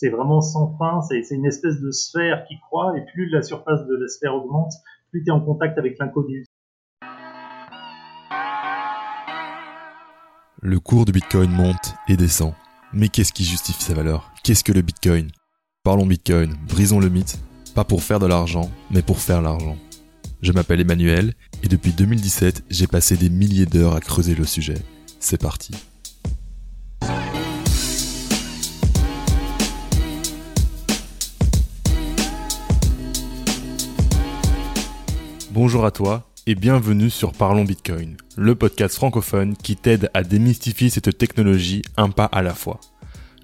c'est vraiment sans fin, c'est une espèce de sphère qui croît, et plus la surface de la sphère augmente, plus tu es en contact avec l'inconnu. Le cours du Bitcoin monte et descend. Mais qu'est-ce qui justifie sa valeur? Qu'est-ce que le Bitcoin? Parlons Bitcoin, brisons le mythe, pas pour faire de l'argent, mais pour faire l'argent. Je m'appelle Emmanuel et depuis 2017, j'ai passé des milliers d'heures à creuser le sujet. C'est parti. Bonjour à toi et bienvenue sur Parlons Bitcoin, le podcast francophone qui t'aide à démystifier cette technologie un pas à la fois.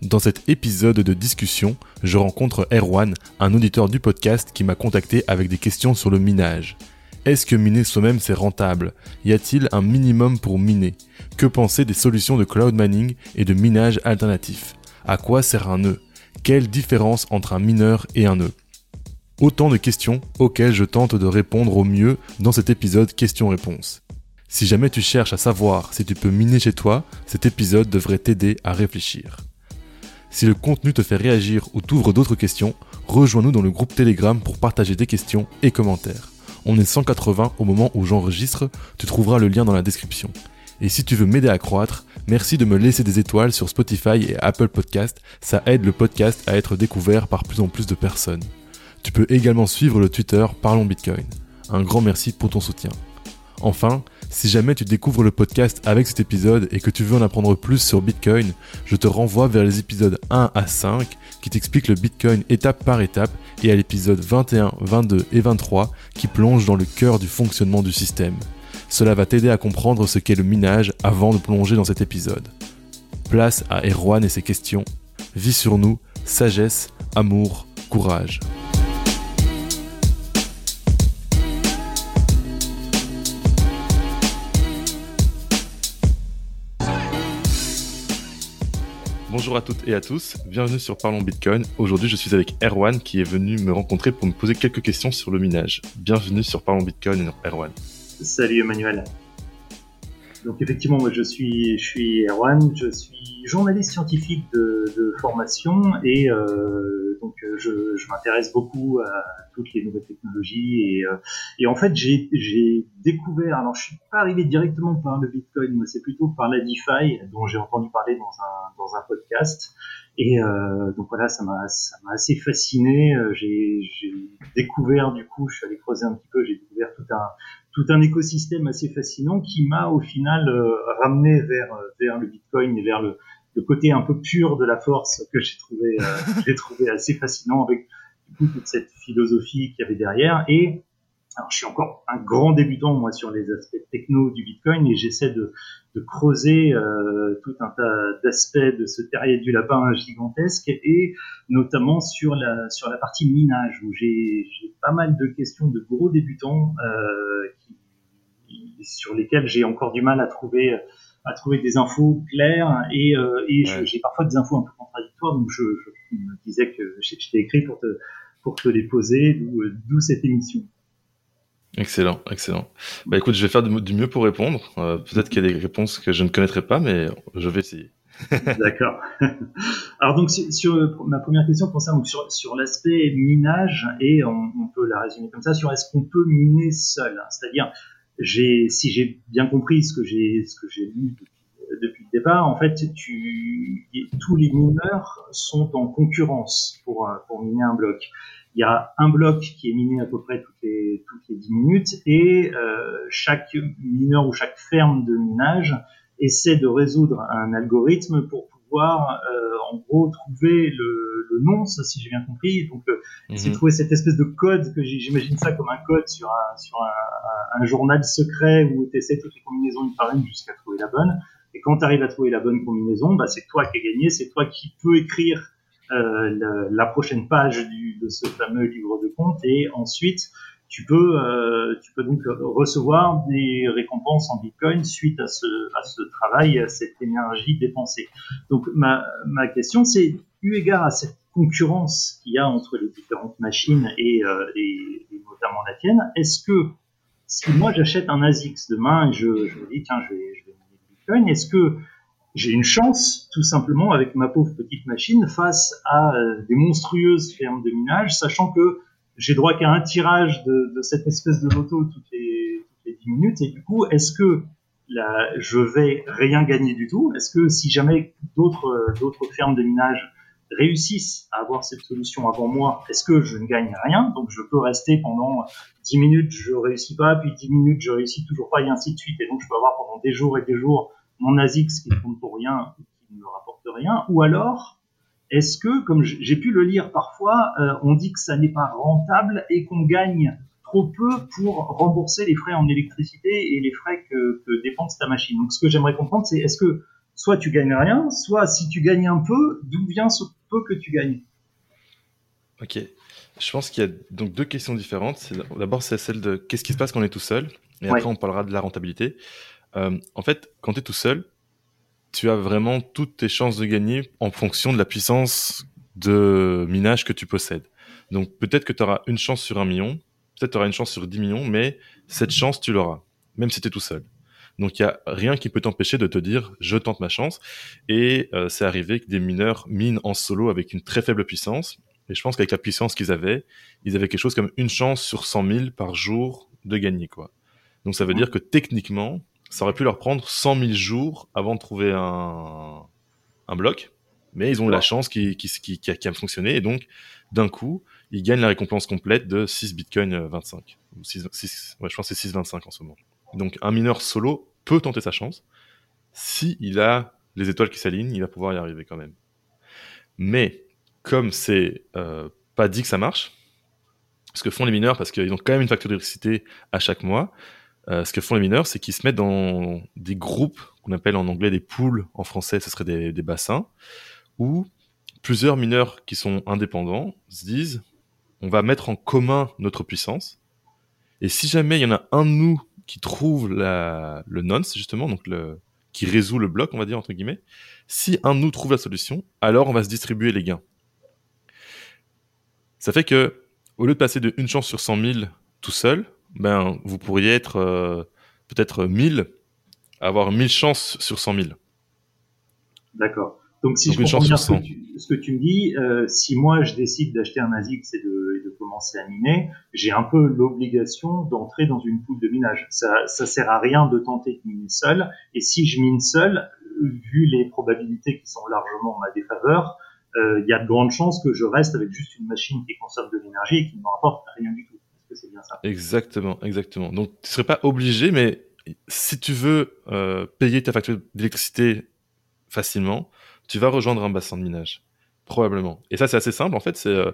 Dans cet épisode de discussion, je rencontre Erwan, un auditeur du podcast qui m'a contacté avec des questions sur le minage. Est-ce que miner soi-même c'est rentable? Y a-t-il un minimum pour miner? Que penser des solutions de cloud mining et de minage alternatif? À quoi sert un nœud? Quelle différence entre un mineur et un nœud? Autant de questions auxquelles je tente de répondre au mieux dans cet épisode questions-réponses. Si jamais tu cherches à savoir si tu peux miner chez toi, cet épisode devrait t'aider à réfléchir. Si le contenu te fait réagir ou t'ouvre d'autres questions, rejoins-nous dans le groupe Telegram pour partager des questions et commentaires. On est 180 au moment où j'enregistre, tu trouveras le lien dans la description. Et si tu veux m'aider à croître, merci de me laisser des étoiles sur Spotify et Apple Podcast, ça aide le podcast à être découvert par plus en plus de personnes. Tu peux également suivre le Twitter Parlons Bitcoin. Un grand merci pour ton soutien. Enfin, si jamais tu découvres le podcast avec cet épisode et que tu veux en apprendre plus sur Bitcoin, je te renvoie vers les épisodes 1 à 5 qui t'expliquent le Bitcoin étape par étape et à l'épisode 21, 22 et 23 qui plongent dans le cœur du fonctionnement du système. Cela va t'aider à comprendre ce qu'est le minage avant de plonger dans cet épisode. Place à Erwan et ses questions. Vie sur nous, sagesse, amour, courage. Bonjour à toutes et à tous, bienvenue sur Parlons Bitcoin. Aujourd'hui, je suis avec Erwan qui est venu me rencontrer pour me poser quelques questions sur le minage. Bienvenue sur Parlons Bitcoin, Erwan. Salut Emmanuel. Donc effectivement, moi je suis, je suis Erwan, je suis journaliste scientifique de, formation et euh, donc euh, je, je m'intéresse beaucoup à toutes les nouvelles technologies et, euh, et en fait j'ai découvert, alors je suis pas arrivé directement par le Bitcoin, mais c'est plutôt par la DeFi dont j'ai entendu parler dans un, dans un podcast et euh, donc voilà, ça m'a ça m'a assez fasciné. J'ai découvert du coup, je suis allé creuser un petit peu, j'ai découvert tout un tout un écosystème assez fascinant qui m'a au final euh, ramené vers euh, vers le Bitcoin et vers le, le, côté un peu pur de la force que j'ai trouvé euh, j'ai trouvé assez fascinant avec toute cette philosophie qu'il y avait derrière. Et alors, je suis encore un grand débutant moi sur les aspects techno du Bitcoin et j'essaie de, de, creuser euh, tout un tas d'aspects de ce terrier du lapin gigantesque et, notamment sur la sur la partie minage où j'ai pas mal de questions de gros débutants euh, qui, sur lesquels j'ai encore du mal à trouver à trouver des infos claires et, euh, et j'ai parfois des infos un peu contradictoires donc je, je me disais que j'étais écrit pour te pour te les poser d'où cette émission. Excellent, excellent. Bah écoute, je vais faire du mieux pour répondre. Euh, peut-être qu'il y a des réponses que je ne connaîtrai pas, mais je vais essayer. D'accord. Alors donc sur, ma première question concerne donc sur, sur l'aspect minage et on, peut la résumer comme ça sur est-ce qu'on peut miner seul, c'est-à-dire j'ai si j'ai bien compris ce que j'ai ce que j'ai lu depuis, depuis, le départ, en fait tous les mineurs sont en concurrence pour pour miner un bloc il y a un bloc qui est miné à peu près toutes les, toutes les 10 minutes et euh, chaque mineur ou chaque ferme de minage essaie de résoudre un algorithme pour pouvoir euh, en gros trouver le, le nonce si j'ai bien compris. Donc euh, essayer de trouver cette espèce de code que j'imagine ça comme un code sur un, sur un, un, journal secret où tu essaies toutes les combinaisons une par une jusqu'à trouver la bonne. Et quand tu arrives à trouver la bonne combinaison bah, c'est toi qui as gagné c'est toi qui peux écrire euh, la, prochaine page du, de ce fameux livre de compte et ensuite tu peux, euh, tu peux donc recevoir des récompenses en Bitcoin suite à ce, à ce travail, à cette énergie dépensée. Donc ma, ma question c'est, eu égard à cette concurrence qu'il y a entre les différentes machines et, euh, et, et notamment la tienne, est-ce que si moi j'achète un ASICS demain et je, je me dis tiens je vais, je vais Bitcoin, est-ce que j'ai une chance, tout simplement, avec ma pauvre petite machine, face à euh, des monstrueuses fermes de minage, sachant que j'ai droit qu'à un tirage de, de, cette espèce de loto toutes les, toutes les 10 minutes. Et du coup, est-ce que là, je vais rien gagner du tout? Est-ce que si jamais d'autres d'autres fermes de minage réussissent à avoir cette solution avant moi, est-ce que je ne gagne rien? Donc je peux rester pendant 10 minutes, je réussis pas, puis 10 minutes, je réussis toujours pas, et ainsi de suite. Et donc je peux avoir pendant des jours et des jours mon ASICS qui ne compte pour rien, qui ne me rapporte rien. Ou alors, est-ce que, comme j'ai pu le lire parfois, euh, on dit que ça n'est pas rentable et qu'on gagne trop peu pour rembourser les frais en électricité et les frais que, que dépense ta machine. Donc ce que j'aimerais comprendre, c'est est-ce que soit tu gagnes rien, soit si tu gagnes un peu, d'où vient ce peu que tu gagnes? Ok. Je pense qu'il y a donc deux questions différentes. D'abord, c'est celle de qu'est-ce qui se passe quand on est tout seul, et après on parlera de la rentabilité. Euh, en fait, quand tu es tout seul, tu as vraiment toutes tes chances de gagner en fonction de la puissance de minage que tu possèdes. Donc peut-être que tu auras une chance sur un million, peut-être tu auras une chance sur 10 millions, mais cette chance, tu l'auras, même si tu es tout seul. Donc il n'y a rien qui peut t'empêcher de te dire je tente ma chance. Et euh, c'est arrivé que des mineurs minent en solo avec une très faible puissance. Et je pense qu'avec la puissance qu'ils avaient, ils avaient quelque chose comme une chance sur 100 000 par jour de gagner. quoi. Donc ça veut dire que techniquement, ça aurait pu leur prendre 100 000 jours avant de trouver un, un bloc. Mais ils ont eu la chance qui, qui, qui, qui, a, qui a fonctionné. Et donc, d'un coup, ils gagnent la récompense complète de 6 bitcoins 25. 6, 6, ouais, je pense que c'est 6,25 en ce moment. Donc un mineur solo peut tenter sa chance. Si il a les étoiles qui s'alignent, il va pouvoir y arriver quand même. Mais comme c'est euh, pas dit que ça marche, ce que font les mineurs, parce qu'ils ont quand même une facture d'électricité à chaque mois, euh, ce que font les mineurs, c'est qu'ils se mettent dans des groupes qu'on appelle en anglais des pools, en français ce serait des, bassins, où plusieurs mineurs qui sont indépendants se disent on va mettre en commun notre puissance, et si jamais il y en a un de nous qui trouve la, le nonce, justement, donc le, qui résout le bloc, on va dire, entre guillemets, si un de nous trouve la solution, alors on va se distribuer les gains. Ça fait que, au lieu de passer de une chance sur 100 000 tout seul, ben, vous pourriez être euh, peut-être 1000, avoir 1000 chances sur 100 000. D'accord. Donc, si je comprends bien ce que, tu, ce que, tu, me dis, euh, si moi je décide d'acheter un ASIC et de, de, commencer à miner, j'ai un peu l'obligation d'entrer dans une poule de minage. Ça, ça sert à rien de tenter de miner seul. Et si je mine seul, vu les probabilités qui sont largement en ma défaveur, euh, il y a de grandes chances que je reste avec juste une machine qui consomme de l'énergie et qui ne me rapporte rien du tout. Exactement, exactement. Donc tu serais pas obligé, mais si tu veux euh, payer ta facture d'électricité facilement, tu vas rejoindre un bassin de minage. Probablement. Et ça, c'est assez simple. En fait, c'est euh,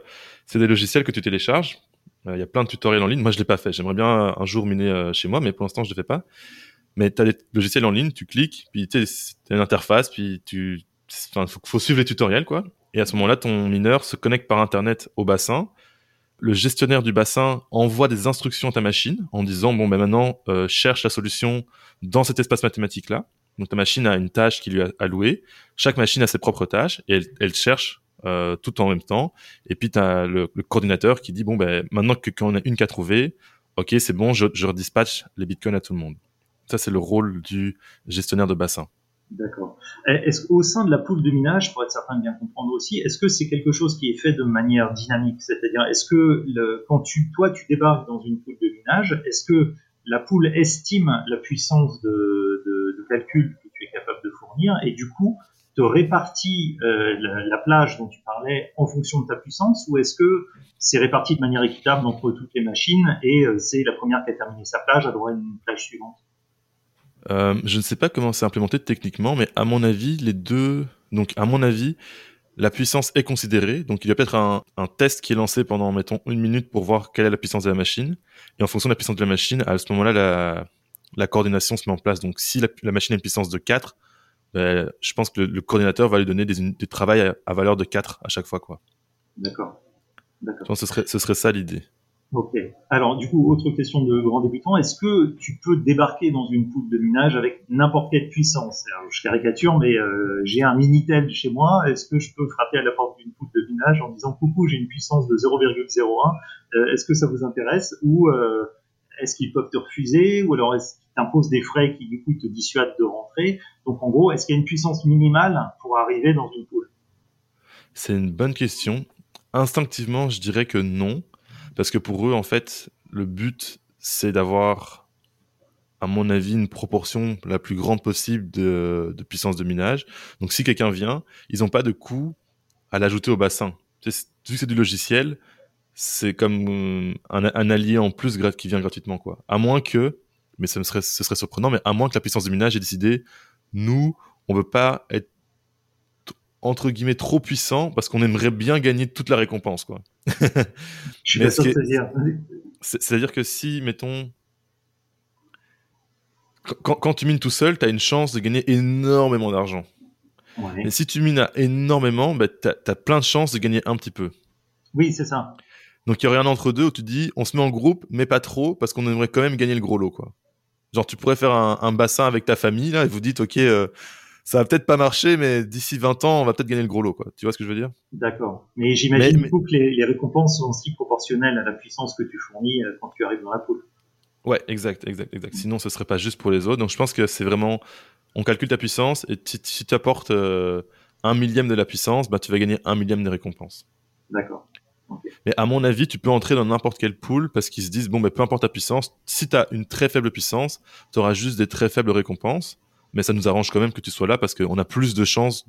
des logiciels que tu télécharges. Euh, il y a plein de tutoriels en ligne. Moi, je l'ai pas fait. J'aimerais bien un jour miner euh, chez moi, mais pour l'instant, je le fais pas. Mais tu as des logiciels en ligne, tu cliques, puis tu as une interface, puis tu... Enfin, faut, faut suivre les tutoriels, quoi. Et à ce moment-là, ton mineur se connecte par Internet au bassin. Le gestionnaire du bassin envoie des instructions à ta machine en disant, bon, ben maintenant, euh, cherche la solution dans cet espace mathématique-là. Donc ta machine a une tâche qui lui est allouée. Chaque machine a ses propres tâches et elle, elle cherche euh, tout en même temps. Et puis tu as le, le, coordinateur qui dit bon ben maintenant que qu'on a une qui a trouvé, ok c'est bon, je, je redispatche les bitcoins à tout le monde. Ça c'est le rôle du gestionnaire de bassin. D'accord. Est-ce qu'au sein de la poule de minage, pour être certain de bien comprendre aussi, est-ce que c'est quelque chose qui est fait de manière dynamique? C'est-à-dire, est-ce que le, quand tu, toi, tu débarques dans une poule de minage, est-ce que la poule estime la puissance de, calcul que tu es capable de fournir et du coup te répartit euh, la, la, plage dont tu parlais en fonction de ta puissance ou est-ce que c'est réparti de manière équitable entre toutes les machines et euh, c'est la première qui a terminé sa plage à droit une plage suivante? Euh, Je ne sais pas comment c'est implémenté techniquement, mais à mon avis, les deux. Donc, à mon avis, la puissance est considérée. Donc, il y a peut-être un, un, test qui est lancé pendant, mettons, une minute pour voir quelle est la puissance de la machine. Et en fonction de la puissance de la machine, à ce moment-là, la, la coordination se met en place. Donc, si la, la machine a une puissance de 4, ben, je pense que le, le, coordinateur va lui donner des unités de travail à, à, valeur de 4 à chaque fois. quoi. D'accord. Je pense que ce serait, ce serait ça l'idée. Ok. Alors, du coup, autre question de grand débutant. Est-ce que tu peux débarquer dans une poule de minage avec n'importe quelle puissance? Je caricature, mais euh, j'ai un Minitel chez moi. Est-ce que je peux frapper à la porte d'une poule de minage en disant coucou, j'ai une puissance de 0,01 euh, Est-ce que ça vous intéresse? Ou euh, est-ce qu'ils peuvent te refuser? Ou alors est-ce t'imposes des frais qui du coup te dissuadent de rentrer? Donc en gros, est-ce qu'il y a une puissance minimale pour arriver dans une pool C'est une bonne question. Instinctivement, je dirais que non, parce que pour eux, en fait, le but, c'est d'avoir, à mon avis, une proportion la plus grande possible de, puissance de minage. Donc si quelqu'un vient, ils n'ont pas de coût à l'ajouter au bassin. Vu que c'est du logiciel, c'est comme un, allié en plus qui vient gratuitement, quoi. À moins que, mais ce serait, ce serait surprenant, mais à moins que la puissance de minage ait décidé, nous, on veut pas être entre guillemets trop puissant parce qu'on aimerait bien gagner toute la récompense, quoi. Je suis c'est-à-dire. C'est-à-dire que si, mettons, quand, tu mines tout seul, tu as une chance de gagner énormément d'argent. Mais si tu mines énormément, bah, tu as, plein de chances de gagner un petit peu. Oui, c'est ça. Donc il y aurait un entre deux où tu dis on se met en groupe, mais pas trop, parce qu'on aimerait quand même gagner le gros lot. quoi. Genre tu pourrais faire un, bassin avec ta famille, là, et vous dites ok, euh, ça va peut-être pas marcher, mais d'ici 20 ans, on va peut-être gagner le gros lot. quoi. Tu vois ce que je veux dire? D'accord. Mais j'imagine coup que les, récompenses sont aussi proportionnelles à la puissance que tu fournis euh, quand tu arrives dans la poule. Ouais, exact, exact, exact. Sinon, ce serait pas juste pour les autres. Donc je pense que c'est vraiment on calcule ta puissance et si tu apportes euh, un millième de la puissance, bah, tu vas gagner un millième des récompenses. D'accord. Mais à mon avis, tu peux entrer dans n'importe quelle pool parce qu'ils se disent, bon, bah, peu importe ta puissance, si tu as une très faible puissance, tu auras juste des très faibles récompenses. Mais ça nous arrange quand même que tu sois là parce qu'on a plus de chances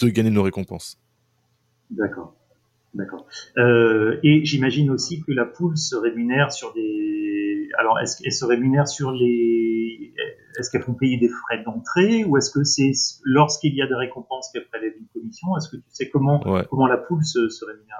de gagner nos récompenses. D'accord. D'accord. Euh, et j'imagine aussi que la pool se rémunère sur des. Alors, est-ce qu'elle se rémunère sur les est-ce qu'elles font payer des frais d'entrée ou est-ce que c'est lorsqu'il y a des récompenses qu'elles prélèvent une commission Est-ce que tu sais comment, comment la poule se, se rémunère?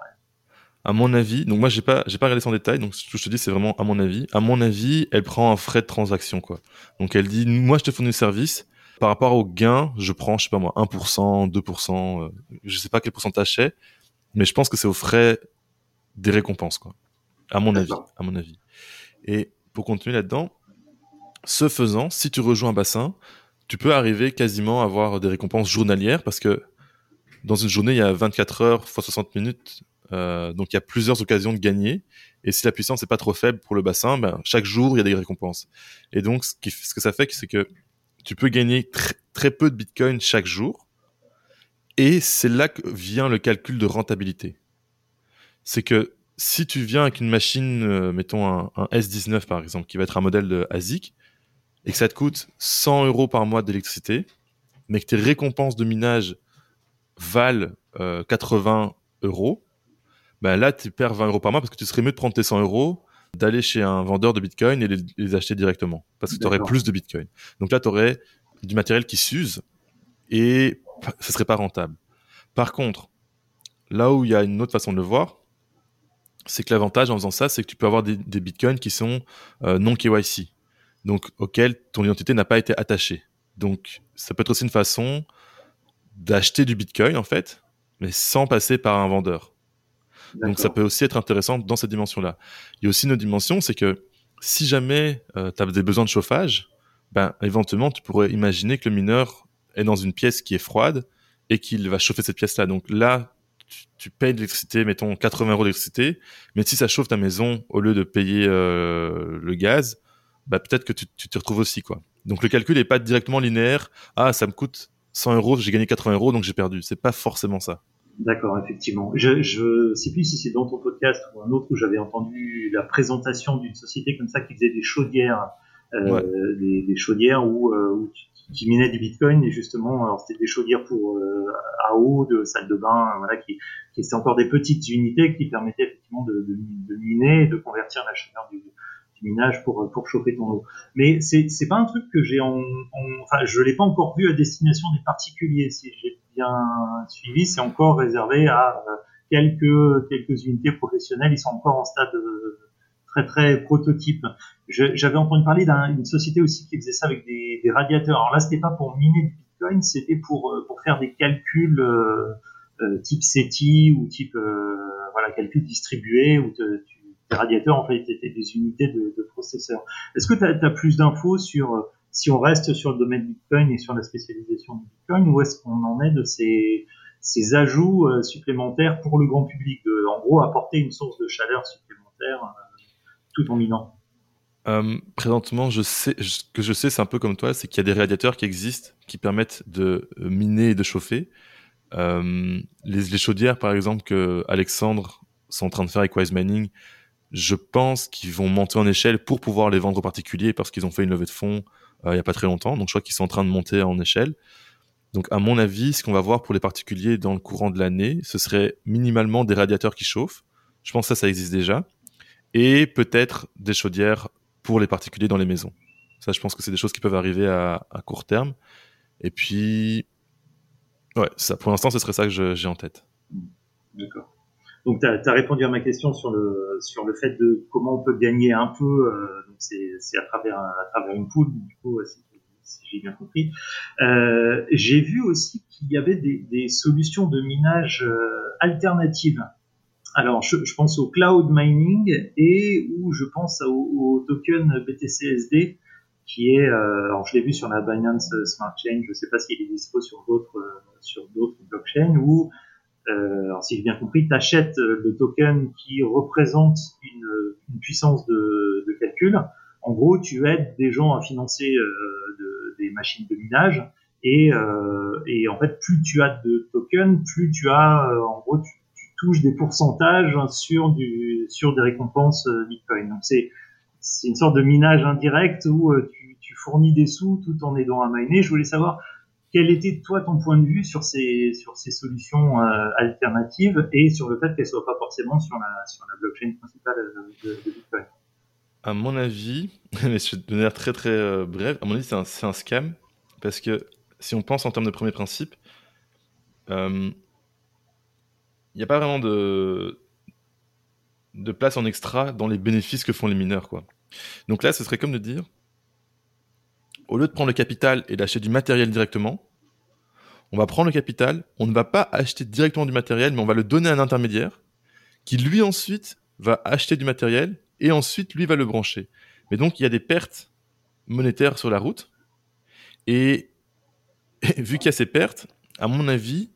À mon avis, donc moi j'ai pas j'ai pas regardé son détail, donc ce que je te dis c'est vraiment à mon avis. À mon avis, elle prend un frais de transaction quoi. Donc elle dit moi je te fournis le service par rapport au gain, je prends je sais pas moi 1%, 2%, euh, je sais pas quel pourcentage c'est, mais je pense que c'est aux frais des récompenses quoi. À mon avis, à mon avis. Et pour continuer là-dedans, ce faisant, si tu rejoins un bassin, tu peux arriver quasiment à avoir des récompenses journalières parce que dans une journée, il y a 24 heures fois 60 minutes. Euh, donc il y a plusieurs occasions de gagner. Et si la puissance n'est pas trop faible pour le bassin, ben, chaque jour, il y a des récompenses. Et donc, ce, ce que ça fait, c'est que tu peux gagner très peu de Bitcoin chaque jour. Et c'est là que vient le calcul de rentabilité. C'est que si tu viens avec une machine, euh, mettons un, un, S19 par exemple, qui va être un modèle de ASIC, et que ça te coûte 100 euros par mois d'électricité, mais que tes récompenses de minage valent 80 euh, euros, ben là, tu perds 20 euros par mois parce que tu serais mieux de prendre tes 100 euros, d'aller chez un vendeur de Bitcoin et les, acheter directement parce que tu aurais plus de Bitcoin. Donc là, tu aurais du matériel qui s'use et ce serait pas rentable. Par contre, là où il y a une autre façon de le voir, c'est que l'avantage en faisant ça, c'est que tu peux avoir des, bitcoins qui sont euh, non KYC donc auquel ton identité n'a pas été attachée. Donc ça peut être aussi une façon d'acheter du Bitcoin en fait, mais sans passer par un vendeur. Donc ça peut aussi être intéressant dans cette dimension-là. Il y a aussi une autre dimension, c'est que si jamais euh, tu as des besoins de chauffage, ben éventuellement tu pourrais imaginer que le mineur est dans une pièce qui est froide et qu'il va chauffer cette pièce-là. Donc là, tu, payes de l'électricité, mettons 80 euros d'électricité, mais si ça chauffe ta maison au lieu de payer euh, le gaz, bah, peut-être que tu, te retrouves aussi, quoi. Donc le calcul n'est pas directement linéaire. Ah, ça me coûte 100 euros, j'ai gagné 80 euros, donc j'ai perdu. C'est pas forcément ça. D'accord, effectivement. Je, je sais plus si c'est dans ton podcast ou un autre où j'avais entendu la présentation d'une société comme ça qui faisait des chaudières, euh, des, chaudières où, euh, qui minaient du bitcoin et justement, alors c'était des chaudières pour euh, à eau, de salle de bain, voilà, qui, qui étaient encore des petites unités qui permettaient effectivement de, de, de miner et de convertir la chaleur du, minage pour pour chauffer ton eau. Mais c'est c'est pas un truc que j'ai en, enfin je l'ai pas encore vu à destination des particuliers. Si j'ai bien suivi, c'est encore réservé à euh, quelques quelques unités professionnelles. Ils sont encore en stade euh, très très prototype. J'avais entendu parler d'une société aussi qui faisait ça avec des, radiateurs. Alors là, c'était pas pour miner du Bitcoin, c'était pour euh, pour faire des calculs type SETI ou type voilà calcul distribué où tu les radiateurs en fait étaient des unités de, processeurs. Est-ce que tu as, plus d'infos sur euh, si on reste sur le domaine Bitcoin et sur la spécialisation du Bitcoin, ou est-ce qu'on en est de ces, ces ajouts euh, supplémentaires pour le grand public, de, en gros apporter une source de chaleur supplémentaire euh, tout en minant? Présentement, ce que je sais, c'est un peu comme toi, c'est qu'il y a des radiateurs qui existent qui permettent de miner et de chauffer. Euh, les, chaudières, par exemple, que Alexandre sont en train de faire avec Wise Mining, je pense qu'ils vont monter en échelle pour pouvoir les vendre aux particuliers parce qu'ils ont fait une levée de fonds il n'y a pas très longtemps. Donc, je crois qu'ils sont en train de monter en échelle. Donc, à mon avis, ce qu'on va voir pour les particuliers dans le courant de l'année, ce serait minimalement des radiateurs qui chauffent. Je pense que ça, ça existe déjà. Et peut-être des chaudières pour les particuliers dans les maisons. Ça, je pense que c'est des choses qui peuvent arriver à, court terme. Et puis, ouais, pour l'instant, ce serait ça que j'ai en tête. D'accord. Donc, tu as, répondu à ma question sur le, sur le fait de comment on peut gagner un peu. Euh, c'est à travers, à travers une poule, du coup, si, j'ai bien compris. Euh, j'ai vu aussi qu'il y avait des, des, solutions de minage euh, alternatives alors, je, pense au cloud mining et où je pense au, token BTCSD qui est, euh, alors je l'ai vu sur la Binance Smart Chain, je ne sais pas s'il est dispo sur d'autres euh, sur d'autres blockchains où, euh, alors si j'ai bien compris, tu achètes le token qui représente une, puissance de, calcul. En gros, tu aides des gens à financer des machines de minage et, et en fait, plus tu as de tokens, plus tu as, en gros, tu, touche des pourcentages sur du sur des récompenses euh, Bitcoin. Donc c'est une sorte de minage indirect où euh, tu, tu, fournis des sous tout en aidant à miner. Je voulais savoir quel était toi ton point de vue sur ces sur ces solutions euh, alternatives et sur le fait qu'elles soient pas forcément sur la sur la blockchain principale de, de Bitcoin? À mon avis, je vais te donner très très bref. À mon avis, c'est un, un, scam parce que si on pense en termes de premier principe, euh, il n'y a pas vraiment de, de place en extra dans les bénéfices que font les mineurs. Quoi. Donc là, ce serait comme de dire, au lieu de prendre le capital et d'acheter du matériel directement, on va prendre le capital, on ne va pas acheter directement du matériel, mais on va le donner à un intermédiaire qui lui ensuite va acheter du matériel et ensuite lui va le brancher. Mais donc il y a des pertes monétaires sur la route et vu qu'il y a ces pertes, à mon avis,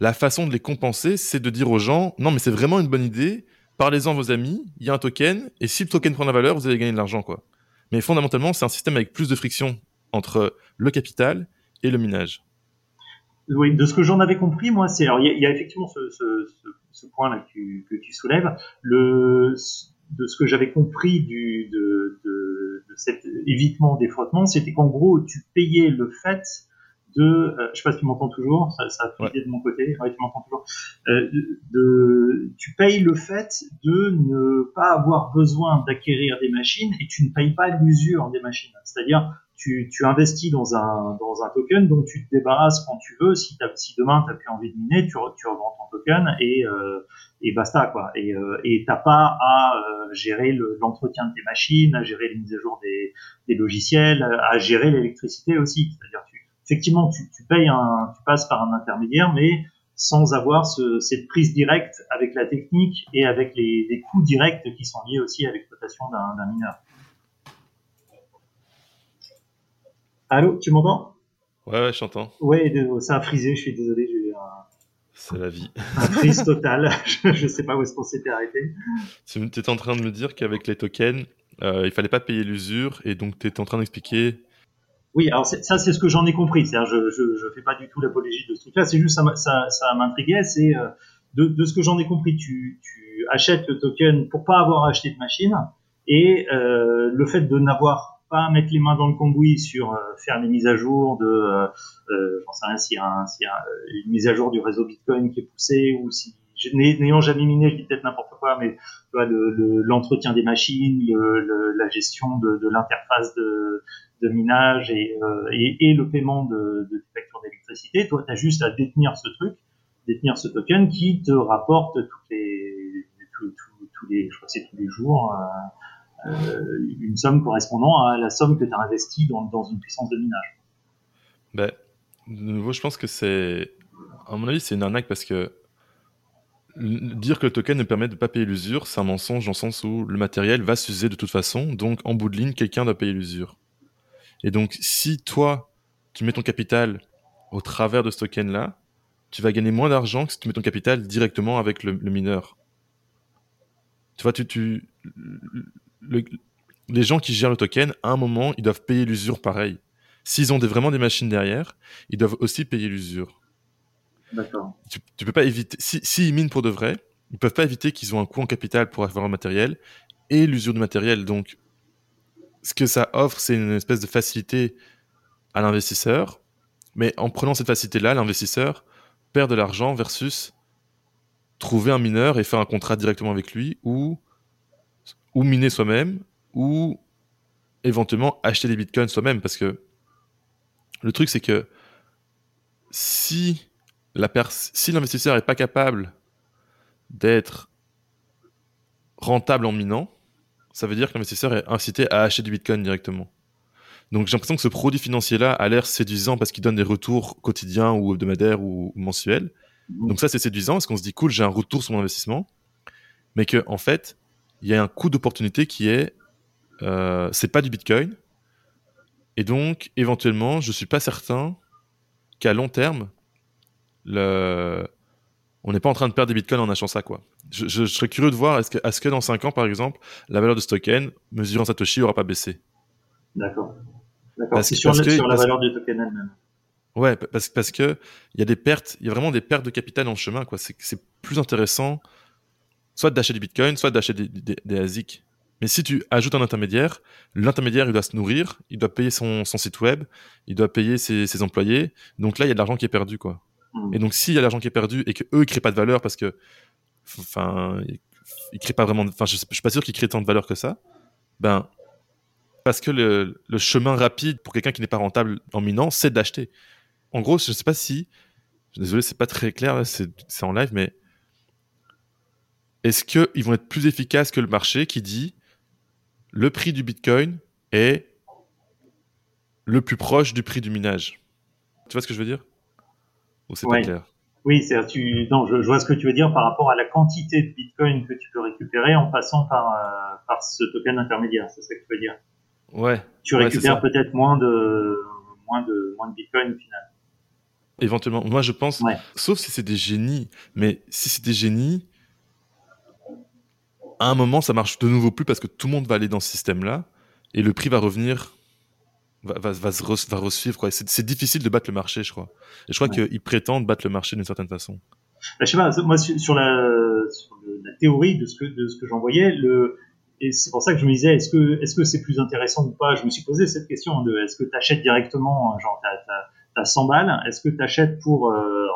la façon de les compenser, c'est de dire aux gens, non, mais c'est vraiment une bonne idée, parlez-en à vos amis, il y a un token, et si le token prend la valeur, vous allez gagner de l'argent, quoi. Mais fondamentalement, c'est un système avec plus de friction entre le capital et le minage. Oui, de ce que j'en avais compris, moi, c'est alors il y, a effectivement ce, point-là que, tu soulèves. De ce que j'avais compris du, de cet évitement des frottements, c'était qu'en gros, tu payais le fait de, euh, je sais pas si tu m'entends toujours, ça, ça a de mon côté, ouais, tu m'entends toujours, euh, de, tu payes le fait de ne pas avoir besoin d'acquérir des machines et tu ne payes pas l'usure des machines. C'est-à-dire, tu, tu investis dans un, dans un token dont tu te débarrasses quand tu veux. Si, si demain tu n'as plus envie de miner, tu, tu revends ton token et, euh, et basta quoi. Et euh, t'as pas à euh, gérer l'entretien de tes machines, à gérer les mises à jour des, des logiciels, à gérer l'électricité aussi. C'est-à-dire effectivement, tu, payes un, tu passes par un intermédiaire, mais sans avoir cette prise directe avec la technique et avec les, coûts directs qui sont liés aussi à l'exploitation d'un mineur. Allô, tu m'entends? Ouais, ouais, je t'entends. Ouais, ça a frisé, je suis désolé, j'ai eu un... C'est la vie. Un frise total. je ne sais pas où est-ce qu'on s'était arrêté. Tu étais en train de me dire qu'avec les tokens, euh, il fallait pas payer l'usure, et donc tu étais en train d'expliquer oui, alors ça c'est ce que j'en ai compris. C'est-à-dire, je, je fais pas du tout l'apologie de ce truc-là. C'est juste ça, ça, ça m'intriguait. C'est euh, de, de, ce que j'en ai compris, tu, tu achètes le token pour pas avoir acheté de machine et euh, le fait de n'avoir pas à mettre les mains dans le cambouis sur euh, faire les mises à jour de, euh, euh j'en sais rien, s'il y a, y a une mise à jour du réseau Bitcoin qui est poussée ou si n'ayant jamais miné, je dis peut-être n'importe quoi, mais l'entretien le, des machines, le, la gestion de, de l'interface de, de minage et, euh, le paiement de, de factures d'électricité. Toi, tu as juste à détenir ce truc, détenir ce token qui te rapporte tous, les, je crois c'est tous les jours, euh, euh, une somme correspondant à la somme que tu as investie dans, dans, une puissance de minage. Ben, de nouveau, je pense que c'est, à mon avis, c'est une arnaque parce que dire que le token ne permet de pas payer l'usure, c'est un mensonge dans le sens où le matériel va s'user de toute façon, donc en bout de ligne, quelqu'un doit payer l'usure. Et donc, si toi, tu mets ton capital au travers de ce token-là, tu vas gagner moins d'argent que si tu mets ton capital directement avec le, mineur. Tu vois, tu, tu, les gens qui gèrent le token, à un moment, ils doivent payer l'usure pareil. S'ils ont vraiment des machines derrière, ils doivent aussi payer l'usure. D'accord. Tu, tu peux pas éviter. S'ils si, minent pour de vrai, ils peuvent pas éviter qu'ils ont un coût en capital pour avoir le matériel et l'usure du matériel. Donc, ce que ça offre, c'est une espèce de facilité à l'investisseur. Mais en prenant cette facilité-là, l'investisseur perd de l'argent versus trouver un mineur et faire un contrat directement avec lui ou, ou miner soi-même ou éventuellement acheter des bitcoins soi-même. Parce que le truc, c'est que si l'investisseur n'est pas capable d'être rentable en minant, ça veut dire que l'investisseur est incité à acheter du bitcoin directement. Donc j'ai l'impression que ce produit financier-là a l'air séduisant parce qu'il donne des retours quotidiens ou hebdomadaires ou, mensuels. Mhm. Donc ça c'est séduisant parce qu'on se dit cool, j'ai un retour sur mon investissement, mais que en fait il y a un coût d'opportunité qui est euh, c'est pas du bitcoin et donc éventuellement je suis pas certain qu'à long terme le on n'est pas en train de perdre des bitcoins en achetant ça, quoi. Je, serais curieux de voir, est-ce que, est que, dans 5 ans, par exemple, la valeur de ce token, mesurant Satoshi, n'aura pas baissé? D'accord. D'accord. C'est sur, sur, la valeur du token elle-même. Ouais, parce, parce que il y a des pertes, il y a vraiment des pertes de capital en chemin, quoi. C'est plus intéressant, soit d'acheter du bitcoin, soit d'acheter des, des, ASIC. Mais si tu ajoutes un intermédiaire, l'intermédiaire, il doit se nourrir, il doit payer son, son site web, il doit payer ses, ses employés. Donc là, il y a de l'argent qui est perdu, quoi. Et donc, s'il y a l'argent qui est perdu et que eux ils créent pas de valeur parce que, enfin, ils créent pas vraiment, enfin, je, suis pas sûr qu'ils créent tant de valeur que ça, ben, parce que le, le chemin rapide pour quelqu'un qui n'est pas rentable en minant, c'est d'acheter. En gros, je sais pas si, désolé, c'est pas très clair, c'est en live, mais est-ce qu'ils vont être plus efficaces que le marché qui dit le prix du bitcoin est le plus proche du prix du minage? Tu vois ce que je veux dire? C'est pas clair Oui, c'est tu non, je, vois ce que tu veux dire par rapport à la quantité de Bitcoin que tu peux récupérer en passant par euh, par ce token intermédiaire, c'est ça que tu veux dire? Ouais. Tu récupères peut-être moins de moins de moins de Bitcoin au final. Éventuellement, moi je pense, sauf si c'est des génies, mais si c'est des génies, à un moment ça marche de nouveau plus parce que tout le monde va aller dans ce système-là et le prix va revenir va, va, va, va resuivre. Quoi. C'est, difficile de battre le marché, je crois. Et je crois qu'ils prétendent battre le marché d'une certaine façon. Bah, je sais pas, moi, sur la, sur la théorie de ce que, de ce que j'envoyais, le, et c'est pour ça que je me disais, est-ce que, est-ce que c'est plus intéressant ou pas? Je me suis posé cette question de, est-ce que tu achètes directement, genre, t'as, as, 100 balles, est-ce que tu achètes pour, euh,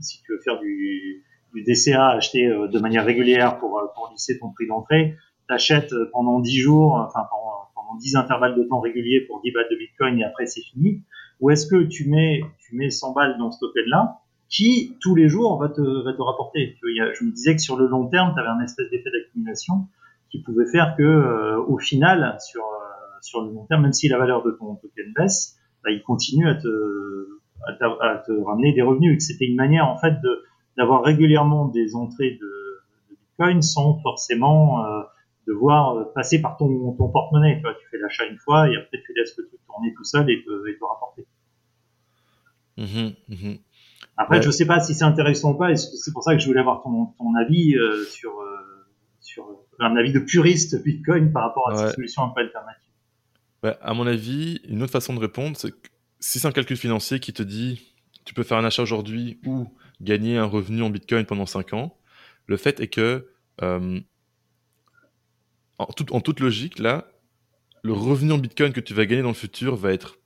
si tu veux faire du, du DCA, acheter euh, de manière régulière pour, euh, pour lisser ton prix d'entrée, t'achètes pendant 10 jours, enfin, pendant 10 intervalles de temps réguliers pour 10 balles de Bitcoin et après c'est fini Ou est-ce que tu mets, tu mets 100 balles dans ce token-là qui, tous les jours, va te, va te rapporter? Je me disais que sur le long terme, tu avais un espèce d'effet d'accumulation qui pouvait faire que, euh, au final, sur, euh, sur le long terme, même si la valeur de ton token baisse, bah, il continue à te, à, te ramener des revenus. C'était une manière, en fait, de d'avoir régulièrement des entrées de, de Bitcoin sans forcément euh, de voir euh, passer par ton, ton porte-monnaie. Tu, vois, tu fais l'achat une fois et après tu laisses le truc tourner tout seul et te, et te rapporter. Mmh mmh après, je sais pas si c'est intéressant ou pas. C'est pour ça que je voulais avoir ton, ton avis euh, sur, euh, sur un avis de puriste Bitcoin par rapport à ces solutions un peu alternatives. Ouais, à mon avis, une autre façon de répondre, c'est que si c'est un calcul financier qui te dit tu peux faire un achat aujourd'hui ou gagner un revenu en Bitcoin pendant 5 ans, le fait est que en, toute logique, là, le revenu en Bitcoin que tu vas gagner dans le futur va être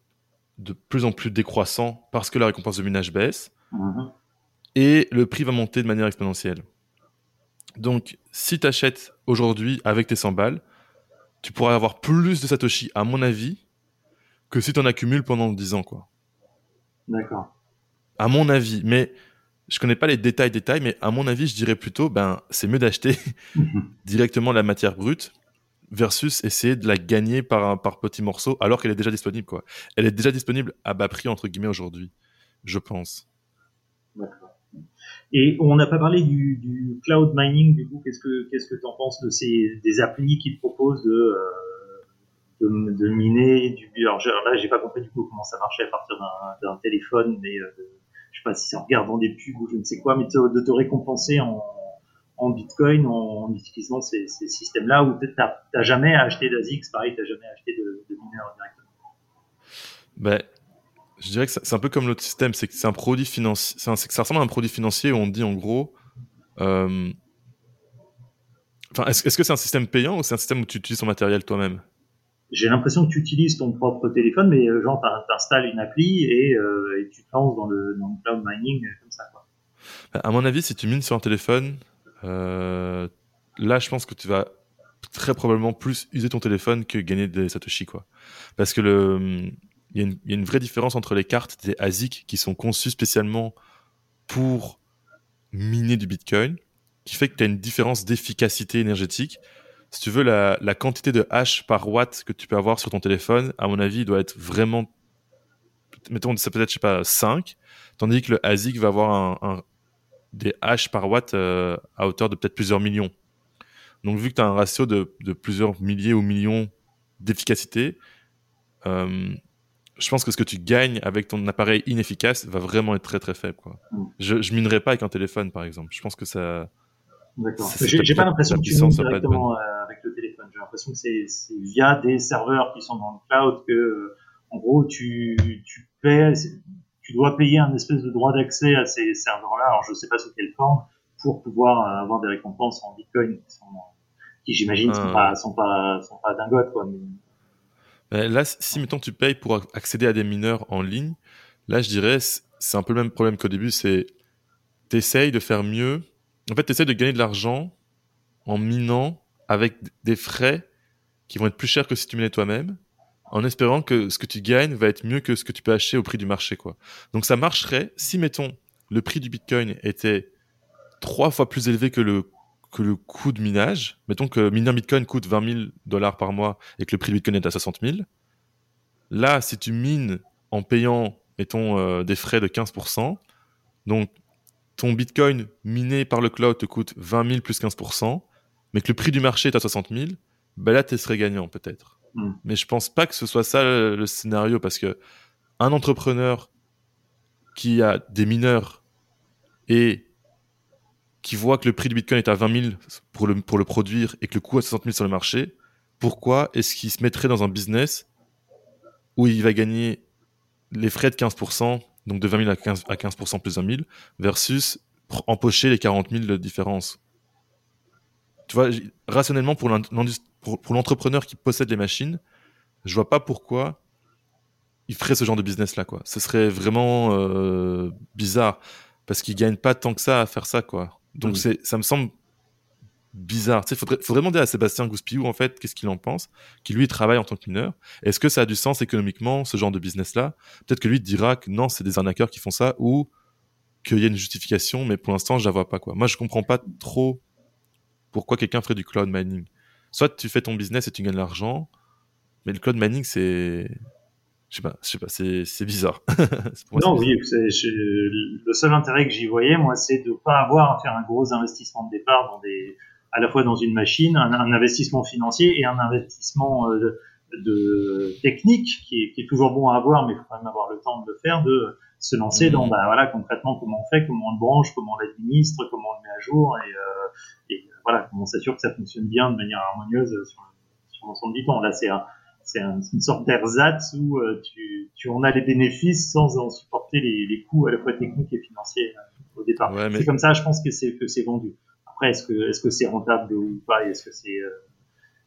de plus en plus décroissant parce que la récompense de minage baisse mhm. et le prix va monter de manière exponentielle. Donc, si tu achètes aujourd'hui avec tes 100 balles, tu pourras avoir plus de Satoshi, à mon avis, que si tu en accumules pendant 10 ans. quoi. D'accord. À mon avis. Mais je connais pas les détails, détails, mais à mon avis, je dirais plutôt, ben, c'est mieux d'acheter directement la matière brute versus essayer de la gagner par, par petits morceaux alors qu'elle est déjà disponible. Quoi. Elle est déjà disponible à bas prix, entre guillemets, aujourd'hui, je pense. Et on n'a pas parlé du, cloud mining, du coup, qu'est-ce que qu'est-ce que tu en penses de ces des applis qui te proposent de, euh, de, miner du alors, là j'ai pas compris du coup comment ça marchait à partir d'un téléphone mais euh, je sais pas si c'est en regardant des pubs ou je ne sais quoi mais de te récompenser en en Bitcoin en, utilisant ces, systèmes-là ou tu n'as jamais acheté d'ASICS, pareil, tu n'as jamais acheté de, de mineurs directement ben, Je dirais que c'est un peu comme l'autre système, c'est que c'est un produit financier, ça ressemble à un produit financier où on dit en gros, euh, est-ce que c'est un système payant ou c'est un système où tu utilises ton matériel toi-même? J'ai l'impression que tu utilises ton propre téléphone, mais euh, genre, tu installes une appli et, euh, et, tu te lances dans le, dans le cloud mining comme ça. Quoi. À mon avis, si tu mines sur un téléphone, euh, là, je pense que tu vas très probablement plus user ton téléphone que gagner des Satoshi, quoi. Parce que il y, a une vraie différence entre les cartes des ASIC qui sont conçues spécialement pour miner du Bitcoin, qui fait que tu as une différence d'efficacité énergétique. Si tu veux, la, quantité de hash par watt que tu peux avoir sur ton téléphone, à mon avis, doit être vraiment, mettons, ça peut être, je sais pas, 5, tandis que le ASIC va avoir un, des hash par watt euh, à hauteur de peut-être plusieurs millions. Donc vu que tu as un ratio de, plusieurs milliers ou millions d'efficacité, euh, je pense que ce que tu gagnes avec ton appareil inefficace va vraiment être très très faible. Quoi. Mm. Je, je minerai pas avec un téléphone par exemple. Je pense que ça. D'accord. J'ai pas l'impression que tu mines directement euh, avec le téléphone. J'ai l'impression que c'est via des serveurs qui sont dans le cloud que, en gros, tu, tu paies tu dois payer un espèce de droit d'accès à ces serveurs-là. Alors, je ne sais pas sous quelle forme, pour pouvoir euh, avoir des récompenses en Bitcoin qui, j'imagine, sont pas, sont pas, sont pas dingotes, quoi. là, si mettons tu payes pour accéder à des mineurs en ligne, là, je dirais, c'est un peu le même problème qu'au début, c'est t'essayes de faire mieux. En fait, t'essayes de gagner de l'argent en minant avec des frais qui vont être plus chers que si tu minais toi-même en espérant que ce que tu gagnes va être mieux que ce que tu peux acheter au prix du marché, quoi. Donc ça marcherait si, mettons, le prix du Bitcoin était trois fois plus élevé que le, que le coût de minage. Mettons que miner un Bitcoin coûte 20 000 dollars par mois et que le prix du Bitcoin est à 60 000. Là, si tu mines en payant, mettons, euh, des frais de 15%, donc ton Bitcoin miné par le cloud te coûte 20 000 plus 15%, mais que le prix du marché est à 60 000, ben là, tu serais gagnant peut-être. Hmm. Mais je pense pas que ce soit ça le, scénario parce que un entrepreneur qui a des mineurs et qui voit que le prix du Bitcoin est à 20 000 pour le, pour le produire et que le coût est à 60 000 sur le marché, pourquoi est-ce qu'il se mettrait dans un business où il va gagner les frais de 15%, donc de 20 000 à 15%, à 15 plus 20 000, versus empocher les 40 000 de différence? Tu vois, rationnellement, pour pour, l'entrepreneur qui possède les machines, je vois pas pourquoi il ferait ce genre de business là quoi. Ce serait vraiment euh, bizarre parce qu'il gagne pas tant que ça à faire ça quoi. Donc c'est ça me semble bizarre. Il faudrait, faudrait demander à Sébastien Gouspiou en fait qu'est-ce qu'il en pense, qui lui travaille en tant que mineur. Est-ce que ça a du sens économiquement ce genre de business là Peut-être que lui dira que non, c'est des arnaqueurs qui font ça ou qu'il y a une justification, mais pour l'instant je la vois pas quoi. Moi je comprends pas trop pourquoi quelqu'un ferait du cloud mining soit tu fais ton business et tu gagnes l'argent, mais le cloud mining, c'est. Je sais pas, je sais pas, c'est bizarre. non, oui, le seul intérêt que j'y voyais, moi, c'est de ne pas avoir à faire un gros investissement de départ dans des, à la fois dans une machine, un, investissement financier et un investissement euh, de, technique qui est, qui est, toujours bon à avoir, mais il faut quand même avoir le temps de le faire, de se lancer dans, mmh. bah, voilà, concrètement comment on fait, comment on le branche, comment on l'administre, comment on le met à jour et, euh, et voilà, on s'assure que ça fonctionne bien de manière harmonieuse sur, l'ensemble du temps. Là, c'est c'est une sorte d'ersatz où euh, tu, tu en as les bénéfices sans en supporter les, les coûts à la fois techniques et financiers euh, au départ. C'est comme ça, je pense que c'est que c'est vendu. Après, est-ce que est-ce que c'est rentable ou pas? Est-ce que c'est euh,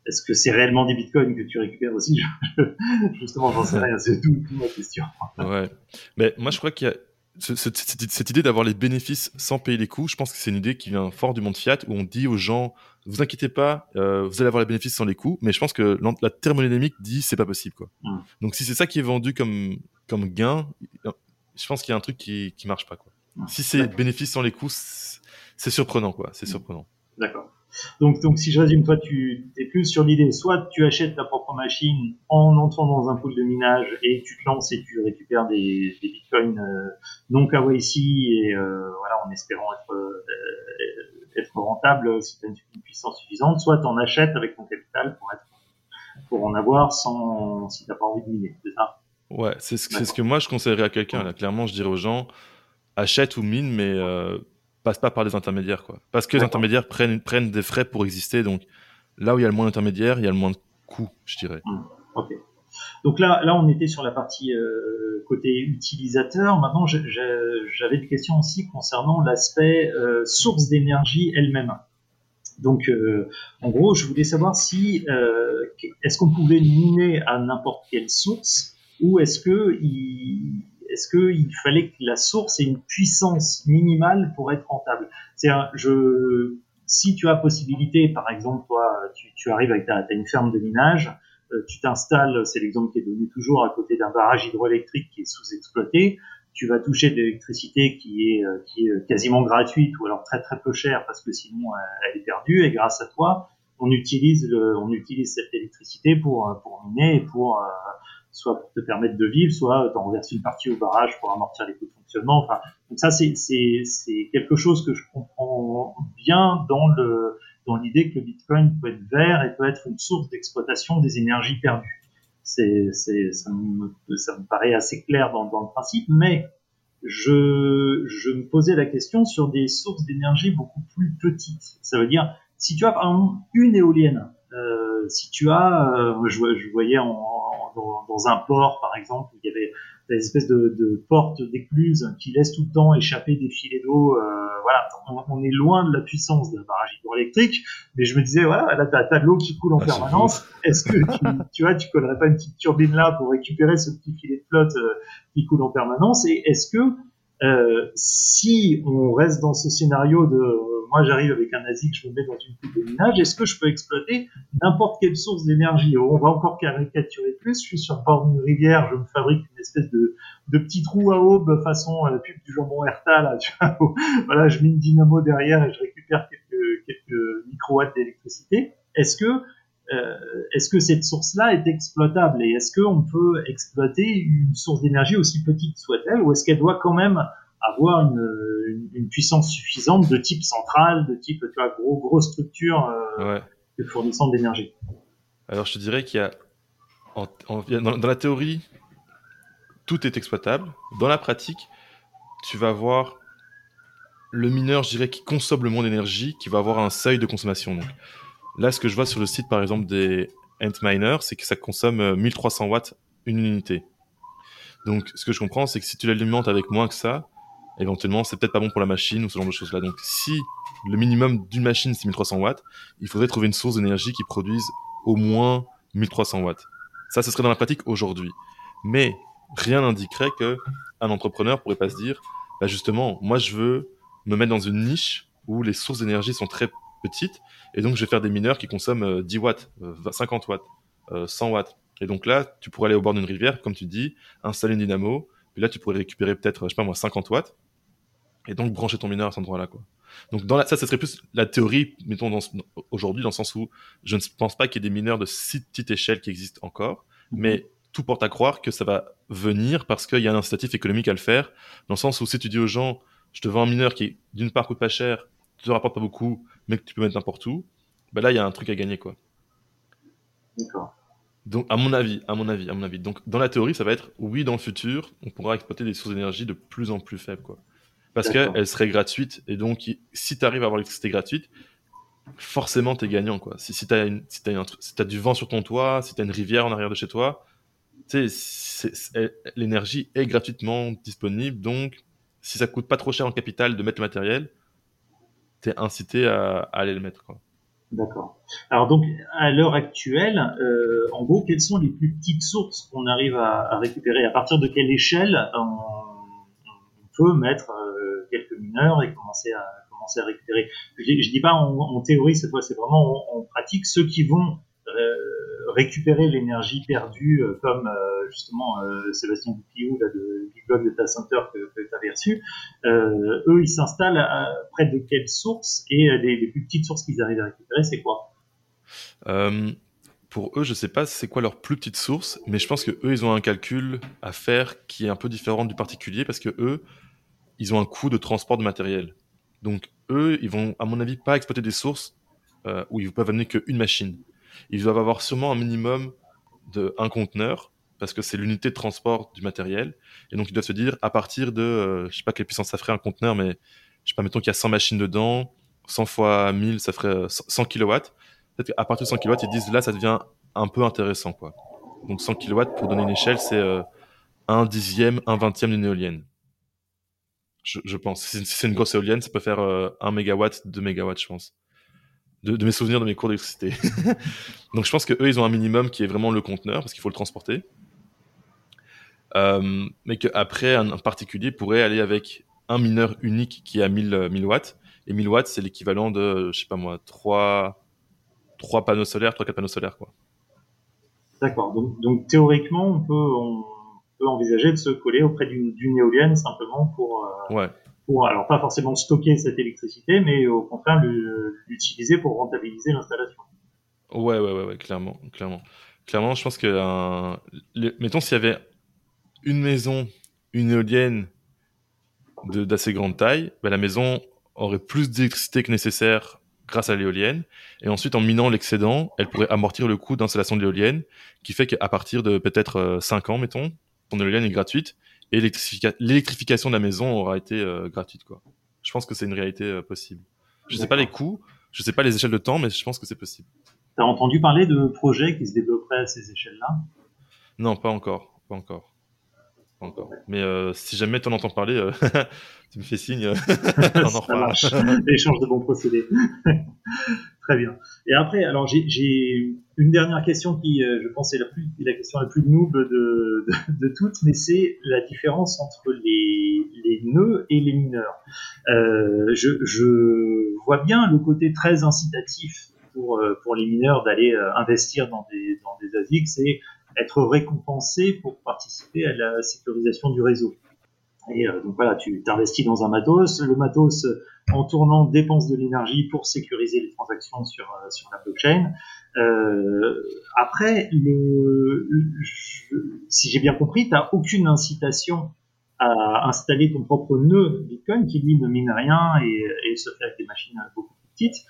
est-ce que c'est réellement des bitcoins que tu récupères aussi Justement, j'en sais rien. C'est tout, tout ma question. ouais. Mais moi, je crois qu'il y a cette, idée d'avoir les bénéfices sans payer les coûts, je pense que c'est une idée qui vient fort du monde fiat où on dit aux gens vous inquiétez pas, euh, vous allez avoir les bénéfices sans les coûts, mais je pense que la thermodynamique dit c'est pas possible quoi. Mm. Donc si c'est ça qui est vendu comme comme gain, je pense qu'il y a un truc qui qui marche pas quoi. Mm. Si c'est bénéfices sans les coûts, c'est surprenant quoi, c'est mm. surprenant. D'accord. Donc, donc, si je résume, toi, tu es plus sur l'idée, soit tu achètes ta propre machine en entrant dans un pool de minage et tu te lances et tu récupères des, des bitcoins euh, non KYC et euh, voilà, en espérant être, euh, être rentable si tu as une puissance suffisante, soit tu en achètes avec ton capital pour, être, pour en avoir sans, si tu n'as pas envie de miner, c'est ça? Ouais, c'est ce, ce, que moi je conseillerais à quelqu'un. Là. Clairement, je dirais aux gens, achète ou mine, mais passe pas par des intermédiaires, quoi. Parce que les intermédiaires prennent, prennent des frais pour exister, donc là où il y a le moins d'intermédiaires, il y a le moins de coûts, je dirais. Ok. Donc là, là, on était sur la partie euh, côté utilisateur. Maintenant, j'avais des questions aussi concernant l'aspect euh, source d'énergie elle-même. Donc, euh, en gros, je voulais savoir si est-ce qu'on pouvait miner à n'importe quelle source ou est-ce que il, est-ce qu'il fallait que la source ait une puissance minimale pour être rentable? Si tu as possibilité, par exemple, toi, tu, arrives avec ta, une ferme de minage, euh, tu t'installes, c'est l'exemple qui est donné toujours, à côté d'un barrage hydroélectrique qui est sous-exploité, tu vas toucher de l'électricité qui est, euh, quasiment gratuite ou alors très très peu chère parce que sinon elle est perdue. Et grâce à toi, on utilise, cette électricité pour, miner et pour, euh, soit pour te permettre de vivre, soit t'en reverser une partie au barrage pour amortir les coûts de fonctionnement. Enfin, donc ça c'est, quelque chose que je comprends bien dans l'idée que le Bitcoin peut être vert et peut être une source d'exploitation des énergies perdues. Ça, me, paraît assez clair dans, le principe, mais je, me posais la question sur des sources d'énergie beaucoup plus petites. Ça veut dire, si tu as par exemple une éolienne, euh, si tu as, euh, je, voyais en, dans, dans, un port par exemple, où il y avait des espèces de, de portes d'écluses qui laissent tout le temps échapper des filets d'eau. Euh, voilà, on, est loin de la puissance d'un barrage hydroélectrique, mais je me disais, voilà, là, t'as as de l'eau qui coule en ah, permanence. Est-ce que tu, tu vois, tu collerais pas une petite turbine là pour récupérer ce petit filet de flotte euh, qui coule en permanence? Et est-ce que euh, si on reste dans ce scénario de moi j'arrive avec un ASIC, je me mets dans une coupe de minage, est-ce que je peux exploiter n'importe quelle source d'énergie? On va encore caricaturer plus, je suis sur le bord d'une rivière, je me fabrique une espèce de, de petit trou à aube façon la pub du jambon Herta, là, voilà, je mets une dynamo derrière et je récupère quelques, quelques microwatts d'électricité. Est-ce que euh, est-ce que cette source-là est exploitable? Et est-ce qu'on peut exploiter une source d'énergie aussi petite soit-elle ou est-ce qu'elle doit quand même avoir une, une, puissance suffisante de type central, de type tu vois, gros, grosse structure euh, de fournissant d'énergie Alors je te dirais qu'il y a dans, dans, la théorie tout est exploitable. Dans la pratique, tu vas avoir le mineur, je dirais, qui consomme le moins d'énergie, qui va avoir un seuil de consommation. Donc, Là, ce que je vois sur le site, par exemple, des Antminer, c'est que ça consomme 1300 euh, watts une unité. Donc, ce que je comprends, c'est que si tu l'alimentes avec moins que ça, éventuellement, c'est peut-être pas bon pour la machine ou ce genre de choses-là. Donc, si le minimum d'une machine, c'est 1300 watts, il faudrait trouver une source d'énergie qui produise au moins 1300 watts. Ça, ce serait dans la pratique aujourd'hui. Mais rien n'indiquerait que un entrepreneur pourrait pas se dire, bah justement, moi, je veux me mettre dans une niche où les sources d'énergie sont très petite, et donc je vais faire des mineurs qui consomment 10 euh, watts, 50 euh, watts, 100 euh, watts. Et donc là, tu pourrais aller au bord d'une rivière, comme tu dis, installer une dynamo, puis là tu pourrais récupérer peut-être, je sais pas moi, 50 watts, et donc brancher ton mineur à cet endroit-là, quoi. Donc dans la, ça, ce serait plus la théorie, mettons aujourd'hui, dans le sens où je ne pense pas qu'il y ait des mineurs de si petite échelle qui existent encore, mhm. mais tout porte à croire que ça va venir parce qu'il y a un incitatif économique à le faire, dans le sens où si tu dis aux gens, je te vends un mineur qui d'une part coûte pas cher, te rapporte pas beaucoup, mais que tu peux mettre n'importe où, bah là, il y a un truc à gagner, quoi. D'accord. Donc, à mon avis, à mon avis, à mon avis. Donc, dans la théorie, ça va être oui, dans le futur, on pourra exploiter des sources d'énergie de plus en plus faibles, quoi. Parce qu'elles seraient gratuites. Et donc, si tu arrives à avoir l'électricité gratuite, forcément, tu es gagnant, quoi. Si, si tu as, si as, du vent sur ton toit, si tu as une rivière en arrière de chez toi, tu l'énergie est gratuitement disponible. Donc, si ça coûte pas trop cher en capital de mettre le matériel, t'es incité à, aller le mettre. D'accord. Alors donc, à l'heure actuelle, euh, en gros, quelles sont les plus petites sources qu'on arrive à, récupérer? À partir de quelle échelle on, peut mettre mineurs et commencer à récupérer. Je, je dis pas en, théorie cette fois, c'est vraiment en, pratique. Ceux qui vont euh, récupérer l'énergie perdue, euh, comme euh, justement Sébastien Dupiou là, de, du blog Data Center que, tu avais reçu, eux, ils s'installent près de quelles sources et les, plus petites sources qu'ils arrivent à récupérer, c'est quoi? Pour eux, je sais pas c'est quoi leur plus petite source, mais je pense que eux, ils ont un calcul à faire qui est un peu différent du particulier parce que eux, ils ont un coût de transport de matériel. Donc eux, ils vont, à mon avis, pas exploiter des sources où ils peuvent amener qu'une machine ils doivent avoir sûrement un minimum de un conteneur parce que c'est l'unité de transport du matériel. Et donc, ils doivent se dire, à partir de, euh, je sais pas quelle puissance ça ferait un conteneur, mais je sais pas, mettons qu'il y a 100 machines dedans, 100 fois 1000, ça ferait 100 kW. Peut-être qu'à partir de 100 kW, ils disent là, ça devient un peu intéressant, quoi. Donc 100 kW, pour donner une échelle, c'est euh, un dixième, un vingtième d'une éolienne. Je, pense. Si c'est une grosse éolienne, ça peut faire euh, 1 mégawatt, 2 mégawatts, je pense. De, mes souvenirs de mes cours d'électricité. Donc je pense que eux, ils ont un minimum qui est vraiment le conteneur, parce qu'il faut le transporter. Euh, mais qu'après, un, particulier pourrait aller avec un mineur unique qui a 1000, 1000 watts. Et 1000 watts, c'est l'équivalent de, je sais pas moi, 3, 3 panneaux solaires, 3-4 panneaux solaires, quoi. D'accord. Donc, théoriquement, on peut, peut envisager de se coller auprès d'une éolienne simplement pour, euh, ouais. pour, alors pas forcément stocker cette électricité, mais au contraire l'utiliser pour rentabiliser l'installation. Ouais, ouais, ouais, ouais, clairement, clairement. Clairement, je pense que, euh, mettons s'il y avait une maison, une éolienne d'assez grande taille, bah, la maison aurait plus d'électricité que nécessaire grâce à l'éolienne. Et ensuite, en minant l'excédent, elle pourrait amortir le coût d'installation de l'éolienne, qui fait qu'à partir de peut-être 5 ans, mettons, ton éolienne est gratuite et l'électrification de la maison aura été euh, gratuite. Quoi. Je pense que c'est une réalité euh, possible. Je sais pas les coûts, je sais pas les échelles de temps, mais je pense que c'est possible. Tu as entendu parler de projets qui se développeraient à ces échelles-là? Non, pas encore. Pas encore. Pas encore. Mais euh, si jamais tu en entends parler, euh, tu me fais signe. on en reparle. L'échange de bons procédés. Très bien. Et après, alors j'ai une dernière question qui, euh, je pense, est la, plus, question la plus noob de, toutes, mais c'est la différence entre les, nœuds et les mineurs. Euh, je, vois bien le côté très incitatif pour, euh, les mineurs d'aller investir dans des, dans des c'est être récompensé pour participer à la sécurisation du réseau. Et donc voilà, tu t'investis dans un matos, le matos en tournant dépense de l'énergie pour sécuriser les transactions sur la blockchain. Euh, après, le, si j'ai bien compris, tu n'as aucune incitation à installer ton propre nœud Bitcoin qui lui ne mine rien et, se fait avec des machines beaucoup plus petites.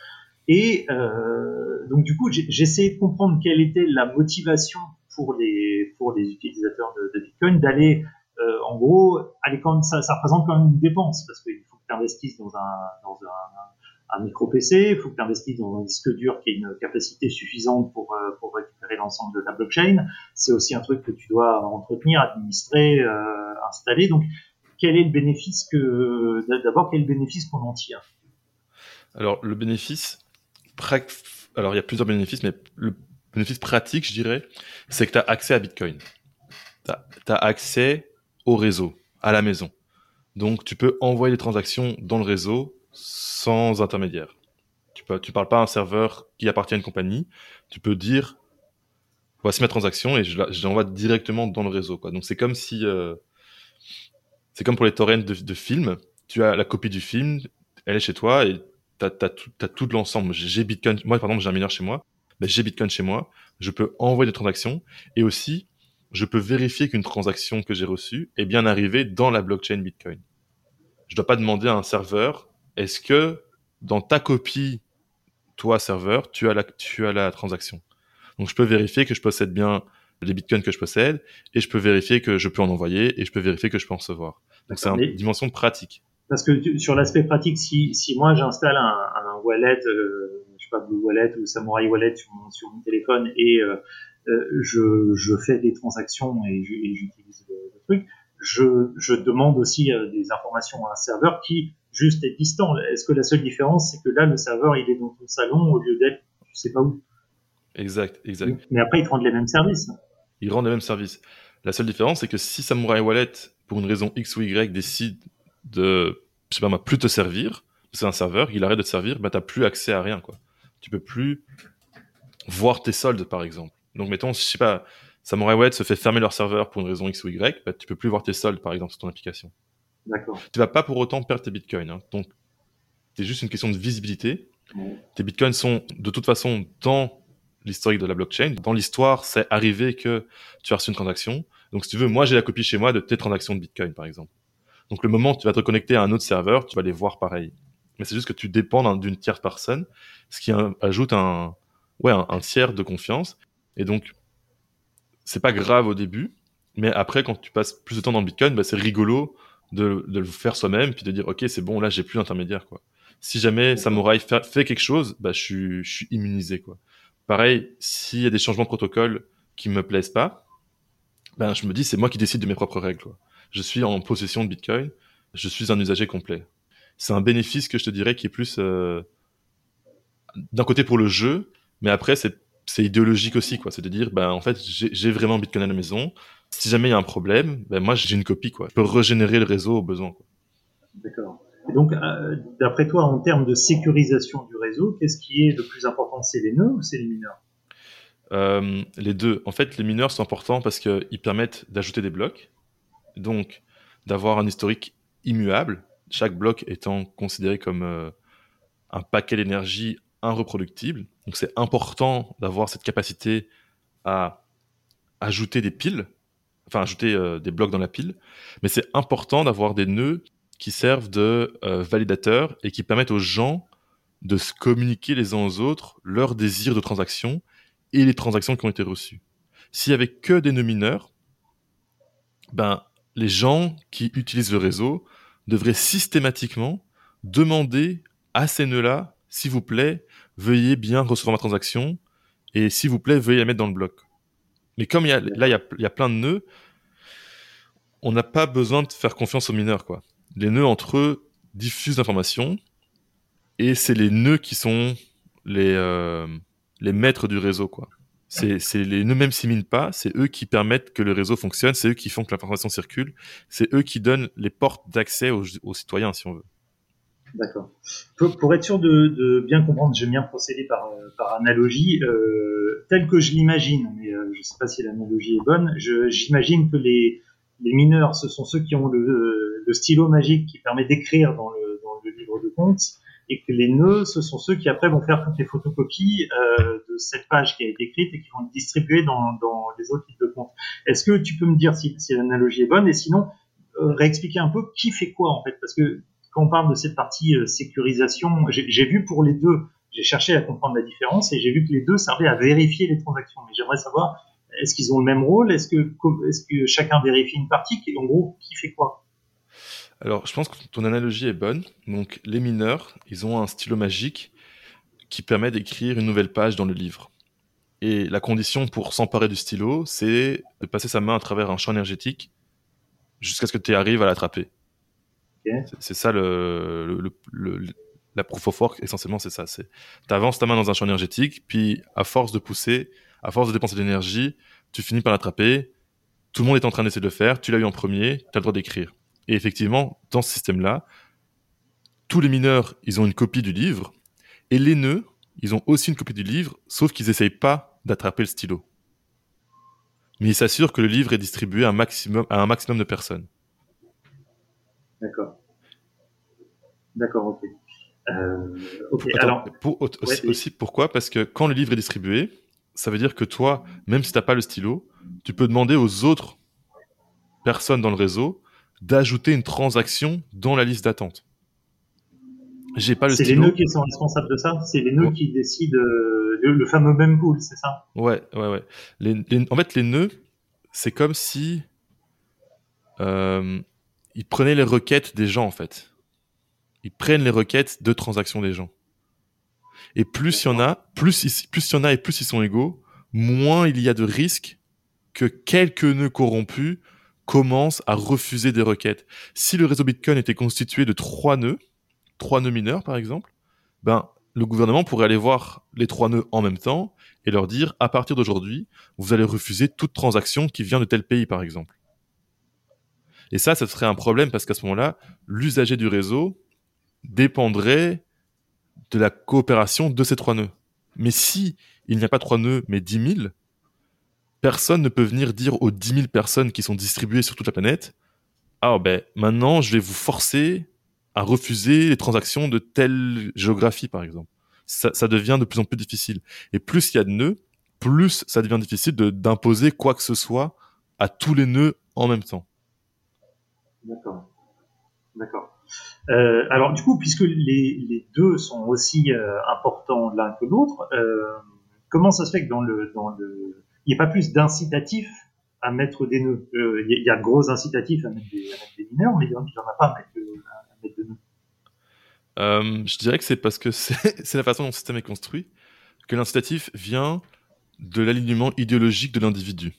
Et euh, donc du coup, j'ai essayé de comprendre quelle était la motivation pour les pour les utilisateurs de, Bitcoin d'aller euh, en gros, aller quand ça, ça représente quand même une dépense parce qu'il faut que tu investisses dans un dans un, un micro PC, il faut que tu investisses dans un disque dur qui ait une capacité suffisante pour euh, pour récupérer l'ensemble de ta blockchain. C'est aussi un truc que tu dois entretenir, administrer, euh, installer. Donc, quel est le bénéfice que d'abord quel est le bénéfice qu'on en tire? Alors le bénéfice, alors il y a plusieurs bénéfices, mais le bénéfice pratique, je dirais, c'est que tu as accès à Bitcoin. Tu as, accès au réseau, à la maison. Donc, tu peux envoyer des transactions dans le réseau sans intermédiaire. Tu ne tu parles pas à un serveur qui appartient à une compagnie. Tu peux dire, voici ma transaction et je l'envoie directement dans le réseau. Quoi. Donc, c'est comme si... Euh, c'est comme pour les torrents de, de films. Tu as la copie du film, elle est chez toi et tu as, tout, tout l'ensemble. J'ai Bitcoin. Moi, par exemple, j'ai un mineur chez moi ben, j'ai Bitcoin chez moi, je peux envoyer des transactions et aussi je peux vérifier qu'une transaction que j'ai reçue est bien arrivée dans la blockchain Bitcoin. Je dois pas demander à un serveur, est-ce que dans ta copie, toi serveur, tu as la, tu as la transaction? Donc je peux vérifier que je possède bien les bitcoins que je possède et je peux vérifier que je peux en envoyer et je peux vérifier que je peux en recevoir. Donc c'est une dimension pratique. Parce que sur l'aspect pratique, si, si moi j'installe un, un wallet euh, pas, Blue Wallet ou Samurai Wallet sur mon, sur mon téléphone et euh, euh, je, je, fais des transactions et j'utilise le, le, truc, je, je demande aussi euh, des informations à un serveur qui juste est distant. Est-ce que la seule différence, c'est que là, le serveur, il est dans ton salon au lieu d'être, je sais pas où. Exact, exact. Mais après, ils te rendent les mêmes services. Ils rendent les mêmes services. La seule différence, c'est que si Samurai Wallet, pour une raison X ou Y, décide de, je sais pas plus te servir, c'est un serveur, il arrête de te servir, bah t'as plus accès à rien, quoi tu peux plus voir tes soldes, par exemple. Donc, mettons, je sais pas, Samurai Web se fait fermer leur serveur pour une raison X ou Y, bah, tu peux plus voir tes soldes, par exemple, sur ton application. D'accord. Tu vas pas pour autant perdre tes bitcoins. Hein. Donc, c'est juste une question de visibilité. Tes bitcoins sont de toute façon dans l'historique de la blockchain. Dans l'histoire, c'est arrivé que tu as reçu une transaction. Donc, si tu veux, moi, j'ai la copie chez moi de tes transactions de bitcoin, par exemple. Donc, le moment où tu vas te connecter à un autre serveur, tu vas les voir pareil mais c'est juste que tu dépends d'une tierce personne, ce qui ajoute un, ouais, un, tiers de confiance. Et donc, c'est pas grave au début, mais après, quand tu passes plus de temps dans le Bitcoin, bah, c'est rigolo de, le faire soi-même, puis de dire, ok, c'est bon, là, j'ai plus d'intermédiaire, quoi. Si jamais Samouraï fait, fait quelque chose, bah, je suis, je suis immunisé, quoi. Pareil, s'il y a des changements de protocole qui me plaisent pas, ben, je me dis, c'est moi qui décide de mes propres règles, quoi. Je suis en possession de Bitcoin, je suis un usager complet. C'est un bénéfice que je te dirais qui est plus, euh, d'un côté pour le jeu, mais après, c'est c'est idéologique aussi, quoi. C'est de dire, ben, en fait, j'ai vraiment Bitcoin à la maison. Si jamais il y a un problème, ben, moi, j'ai une copie, quoi. Je peux régénérer le réseau au besoin, D'accord. Et donc, euh, d'après toi, en termes de sécurisation du réseau, qu'est-ce qui est le plus important? C'est les nœuds ou c'est les mineurs? Euh, Les deux. En fait, les mineurs sont importants parce qu'ils permettent d'ajouter des blocs, donc d'avoir un historique immuable, chaque bloc étant considéré comme euh, un paquet d'énergie reproductible. Donc c'est important d'avoir cette capacité à ajouter des piles, enfin ajouter euh, des blocs dans la pile, mais c'est important d'avoir des nœuds qui servent de euh, validateurs et qui permettent aux gens de se communiquer les uns aux autres leurs désirs de transaction et les transactions qui ont été reçues. S'il y avait que des nœuds mineurs, ben les gens qui utilisent le réseau devraient systématiquement demander à ces nœuds-là s'il vous plaît, veuillez bien recevoir ma transaction et s'il vous plaît, veuillez la mettre dans le bloc. Mais comme y a, là, il y a, plein de nœuds, on n'a pas besoin de faire confiance aux mineurs. Quoi. Les nœuds entre eux diffusent l'information et c'est les nœuds qui sont les, euh, les maîtres du réseau. quoi. C'est, les nœuds même s'ils minent pas, c'est eux qui permettent que le réseau fonctionne, c'est eux qui font que l'information circule, c'est eux qui donnent les portes d'accès aux citoyens, si on veut. D'accord. Pour, être sûr de, bien comprendre, j'aime bien procéder par, euh, par analogie, euh, tel que je l'imagine, mais euh, je ne sais pas si l'analogie est bonne, j'imagine que les, les, mineurs, ce sont ceux qui ont le, le stylo magique qui permet d'écrire dans le, dans le, livre de compte, et que les nœuds, ce sont ceux qui après vont faire toutes les photocopies euh, de cette page qui a été écrite et qui vont distribuer dans, dans les autres livres de compte. Est-ce que tu peux me dire si, si l'analogie est bonne, et sinon, réexpliquer un peu qui fait quoi en fait, parce que quand on parle de cette partie euh, sécurisation, j'ai vu pour les deux, j'ai cherché à comprendre la différence et j'ai vu que les deux servaient à vérifier les transactions. Mais j'aimerais savoir, est-ce qu'ils ont le même rôle? Est-ce que, chacun vérifie une partie En gros, qui fait quoi? Alors, je pense que ton analogie est bonne. Donc, les mineurs, ils ont un stylo magique qui permet d'écrire une nouvelle page dans le livre. Et la condition pour s'emparer du stylo, c'est de passer sa main à travers un champ énergétique jusqu'à ce que tu arrives à l'attraper. C'est ça le, la proof of work, essentiellement, c'est ça. C'est, avances ta main dans un champ énergétique, puis à force de pousser, à force de dépenser de l'énergie, tu finis par l'attraper. Tout le monde est en train d'essayer de le faire. Tu l'as eu en premier, tu as le droit d'écrire. Et effectivement, dans ce système-là, tous les mineurs, ils ont une copie du livre, et les nœuds, ils ont aussi une copie du livre, sauf qu'ils n'essayent pas d'attraper le stylo. Mais ils s'assurent que le livre est distribué un maximum, à un maximum de personnes. D'accord. D'accord, ok. Euh, alors, aussi, pourquoi? Parce que quand le livre est distribué, ça veut dire que toi, même si tu n'as pas le stylo, tu peux demander aux autres personnes dans le réseau d'ajouter une transaction dans la liste d'attente. J'ai pas le C'est les nœuds qui sont responsables de ça? C'est les nœuds qui décident euh, le, fameux mempool, c'est ça? Ouais, ouais, ouais. en fait, les nœuds, c'est comme si euh, ils prenaient les requêtes des gens, en fait. Ils prennent les requêtes de transactions des gens. Et plus il y en a, plus, plus y en a et plus ils sont égaux, moins il y a de risques que quelques nœuds corrompus commencent à refuser des requêtes. Si le réseau Bitcoin était constitué de trois nœuds, trois nœuds mineurs par exemple, ben, le gouvernement pourrait aller voir les trois nœuds en même temps et leur dire, à partir d'aujourd'hui, vous allez refuser toute transaction qui vient de tel pays par exemple. Et ça, ce serait un problème parce qu'à ce moment-là, l'usager du réseau dépendrait de la coopération de ces trois nœuds. Mais si il n'y a pas trois nœuds, mais dix mille, personne ne peut venir dire aux dix mille personnes qui sont distribuées sur toute la planète, ah ben maintenant je vais vous forcer à refuser les transactions de telle géographie, par exemple. Ça, ça devient de plus en plus difficile. Et plus il y a de nœuds, plus ça devient difficile d'imposer quoi que ce soit à tous les nœuds en même temps. D'accord. D'accord. Euh, alors du coup, puisque les, deux sont aussi euh, importants l'un que l'autre, euh, comment ça se fait que dans le, dans le, il n'y a pas plus d'incitatif à mettre des nœuds? Il y, a de gros incitatifs à mettre des, mineurs, mais il n'y en a pas à mettre, à nœuds. Je dirais que c'est parce que c'est la façon dont le système est construit que l'incitatif vient de l'alignement idéologique de l'individu.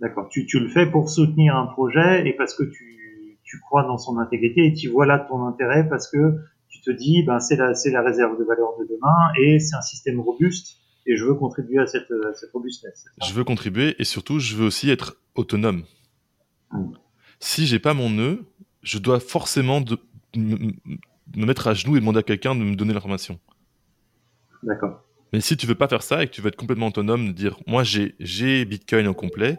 D'accord. Tu, tu, le fais pour soutenir un projet et parce que tu, tu crois dans son intégrité et tu vois là ton intérêt parce que tu te dis ben c'est la c'est la réserve de valeur de demain et c'est un système robuste et je veux contribuer à cette, à cette robustesse. Je veux contribuer et surtout je veux aussi être autonome. Hmm. Si j'ai pas mon nœud, je dois forcément de, me, mettre à genoux et demander à quelqu'un de me donner l'information. D'accord. Mais si tu veux pas faire ça et que tu veux être complètement autonome, de dire moi j'ai Bitcoin au complet,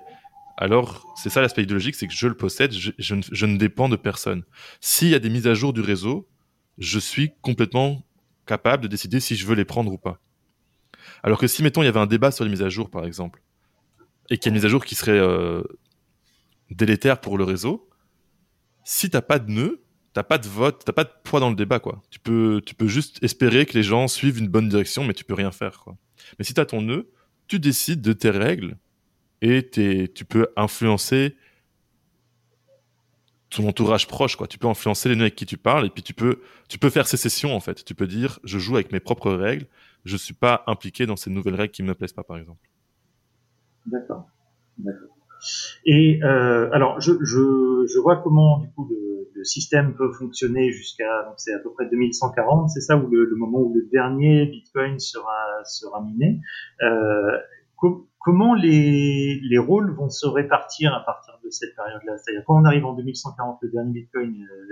alors c'est ça l'aspect idéologique, c'est que je le possède, je, ne dépends de personne. S'il y a des mises à jour du réseau, je suis complètement capable de décider si je veux les prendre ou pas. Alors que si, mettons, il y avait un débat sur les mises à jour, par exemple, et qu'il y a une mise à jour qui serait euh, délétère pour le réseau, si t'as pas de nœud, t'as pas de vote, t'as pas de poids dans le débat, quoi. Tu peux, tu peux juste espérer que les gens suivent une bonne direction, mais tu peux rien faire. Mais si t'as ton nœud, tu décides de tes règles et tu peux influencer ton entourage proche, quoi. Tu peux influencer les nœuds avec qui tu parles et puis tu peux, tu peux faire sécession, en fait. Tu peux dire, je joue avec mes propres règles, je suis pas impliqué dans ces nouvelles règles qui me plaisent pas, par exemple. D'accord. Et euh, alors, je, je, vois comment du coup le, système peut fonctionner jusqu'à donc c'est à peu près 2140, c'est ça, ou le, le, moment où le dernier Bitcoin sera sera miné. Euh, comment les, les rôles vont se répartir à partir de cette période-là? C'est-à-dire quand on arrive en 2140, le dernier Bitcoin, euh,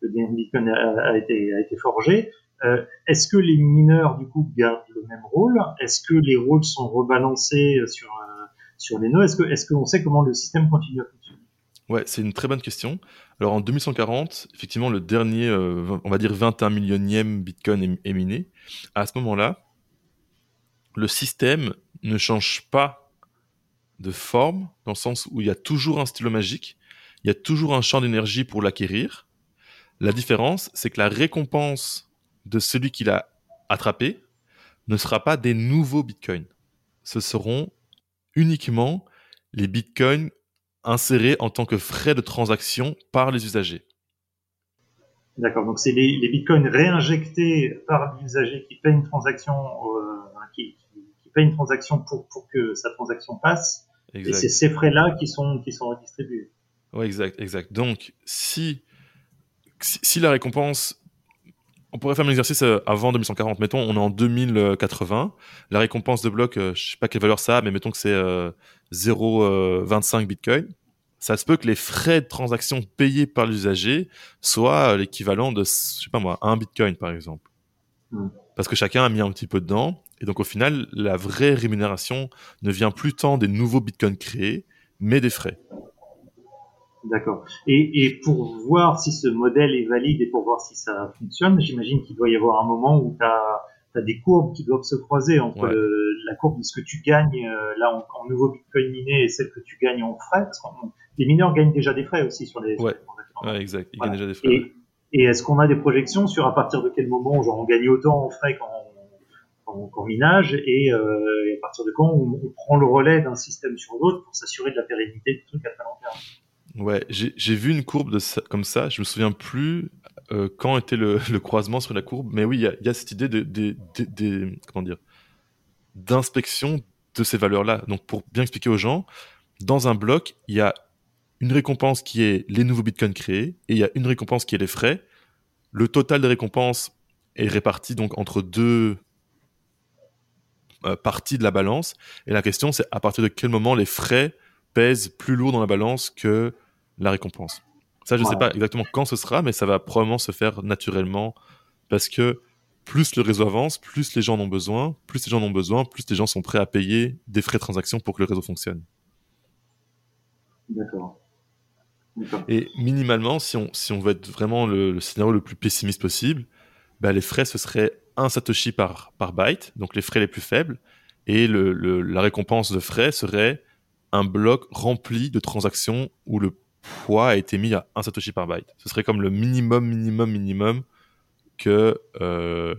le dernier Bitcoin a, été forgé. Euh, Est-ce que les mineurs du coup gardent le même rôle? Est-ce que les rôles sont rebalancés sur sur les nœuds. Est-ce que est-ce qu'on sait comment le système continue à fonctionner? Ouais, c'est une très bonne question. Alors en 2140, effectivement, le dernier, euh, on va dire 21 millionième Bitcoin est, miné. À ce moment-là, le système ne change pas de forme, dans le sens où il y a toujours un stylo magique, il y a toujours un champ d'énergie pour l'acquérir. La différence, c'est que la récompense de celui qui l'a attrapé ne sera pas des nouveaux bitcoins. Ce seront uniquement les bitcoins insérés en tant que frais de transaction par les usagers. D'accord, donc c'est les, bitcoins réinjectés par l'usager qui paye une transaction, euh, paye une transaction pour, pour que sa transaction passe, et c'est ces frais-là qui sont, qui sont redistribués. Oui, exact, exact. Donc, si, si la récompense on pourrait faire un exercice euh, avant 2140. Mettons, on est en 2080. La récompense de bloc, euh, je sais pas quelle valeur ça a, mais mettons que c'est 0,25 euh, Bitcoin. Ça se peut que les frais de transaction payés par l'usager soient l'équivalent de, je sais pas moi, 1 Bitcoin par exemple. Hmm. Parce que chacun a mis un petit peu dedans. Et donc au final, la vraie rémunération ne vient plus tant des nouveaux Bitcoins créés, mais des frais. D'accord. Et, et, pour voir si ce modèle est valide et pour voir si ça fonctionne, j'imagine qu'il doit y avoir un moment où tu as, des courbes qui doivent se croiser entre la courbe de ce que tu gagnes euh, là en, nouveau Bitcoin miné et celle que tu gagnes en frais. Parce que les mineurs gagnent déjà des frais aussi sur les, ouais. ouais exact. Ils gagnent déjà des frais. Et, et est-ce qu'on a des projections sur à partir de quel moment genre on gagne autant en frais qu'en minage et, euh, et, à partir de quand on, prend le relais d'un système sur l'autre pour s'assurer de la pérennité du truc à très long terme Ouais, j'ai vu une courbe de comme ça. Je me souviens plus euh, quand était le, le, croisement sur la courbe, mais oui, il y a, y a, cette idée de, de, comment dire d'inspection de ces valeurs-là. Donc, pour bien expliquer aux gens, dans un bloc, il y a une récompense qui est les nouveaux bitcoins créés et il y a une récompense qui est les frais. Le total des récompenses est réparti donc entre deux euh, parties de la balance. Et la question, c'est à partir de quel moment les frais pèse plus lourd dans la balance que la récompense. Ça, je ne sais pas exactement quand ce sera, mais ça va probablement se faire naturellement parce que plus le réseau avance, plus les gens en ont besoin, plus les gens en ont besoin, plus les gens sont prêts à payer des frais de transaction pour que le réseau fonctionne. D'accord. Et minimalement, si on, si on veut être vraiment le, scénario le plus pessimiste possible, bah, les frais, ce serait un Satoshi par, par byte, donc les frais les plus faibles, et le, la récompense de frais serait un bloc rempli de transactions où le poids a été mis à 1 Satoshi par byte. Ce serait comme le minimum, minimum, minimum que euh,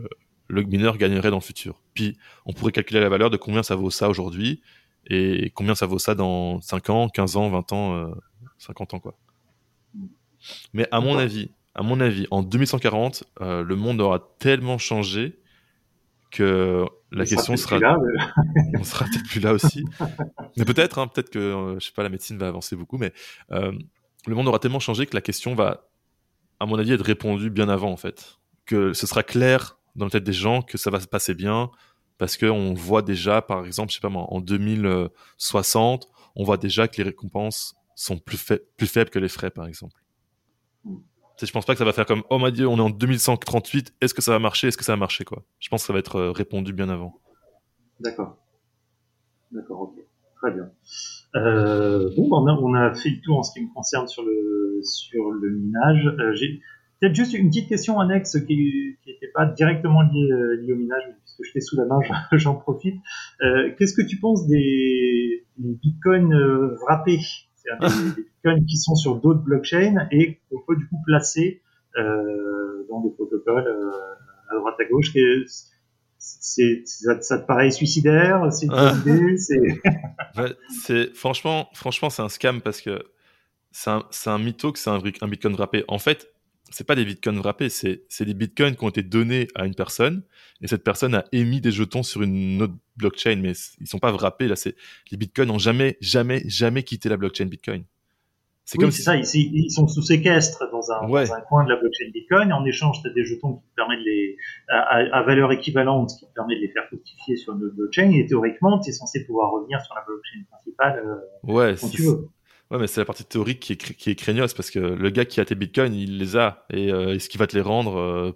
le mineur gagnerait dans le futur. Puis on pourrait calculer la valeur de combien ça vaut ça aujourd'hui et combien ça vaut ça dans 5 ans, 15 ans, 20 ans, 50 ans quoi. Mais à mon avis, à mon avis, en 2140, le monde aura tellement changé que la question sera, on sera peut-être plus là aussi. mais peut-être, hein, peut-être que euh, je sais pas, la médecine va avancer beaucoup, mais euh, le monde aura tellement changé que la question va, à mon avis, être répondue bien avant en fait. Que ce sera clair dans la tête des gens que ça va se passer bien parce qu'on voit déjà, par exemple, je sais pas moi, en 2060, on voit déjà que les récompenses sont plus, plus faibles que les frais, par exemple. Je pense pas que ça va faire comme oh mon dieu, on est en 2138, est-ce que ça va marcher, est-ce que ça va marcher quoi. Je pense que ça va être euh, répondu bien avant. D'accord. D'accord, ok. Très bien. Euh, bon, on a, on a, fait le tour en ce qui me concerne sur le, sur le minage. Euh, j'ai peut-être juste une petite question annexe qui n'était pas directement liée, liée, au minage, mais puisque je t'ai sous la main, j'en profite. Qu'est-ce que tu penses des, des bitcoins wrappés? C'est-à-dire des, bitcoins qui sont sur d'autres blockchains et qu'on peut du coup placer euh, dans des protocoles euh, à droite à gauche. C'est, ça, ça, te paraît suicidaire C'est une c'est franchement, franchement, c'est un scam parce que c'est un, un mytho que c'est un, un bitcoin wrappé. En fait, c'est pas des bitcoins wrappés, c'est des bitcoins qui ont été donnés à une personne et cette personne a émis des jetons sur une autre blockchain, mais ils sont pas wrappés. Là, c'est les bitcoins n'ont jamais, jamais, jamais quitté la blockchain Bitcoin. C'est oui, comme c'est ça. Ils, sont sous séquestre dans un, dans un, coin de la blockchain Bitcoin. En échange, tu as des jetons qui te permettent de les, à, valeur équivalente, qui te permet de les faire fructifier sur une autre blockchain. Et théoriquement, tu es censé pouvoir revenir sur la blockchain principale euh, ouais, quand tu veux. Ouais, mais c'est la partie théorique qui est, qui est craignos parce que le gars qui a tes bitcoins, il les a. Et euh, est-ce qu'il va te les rendre euh,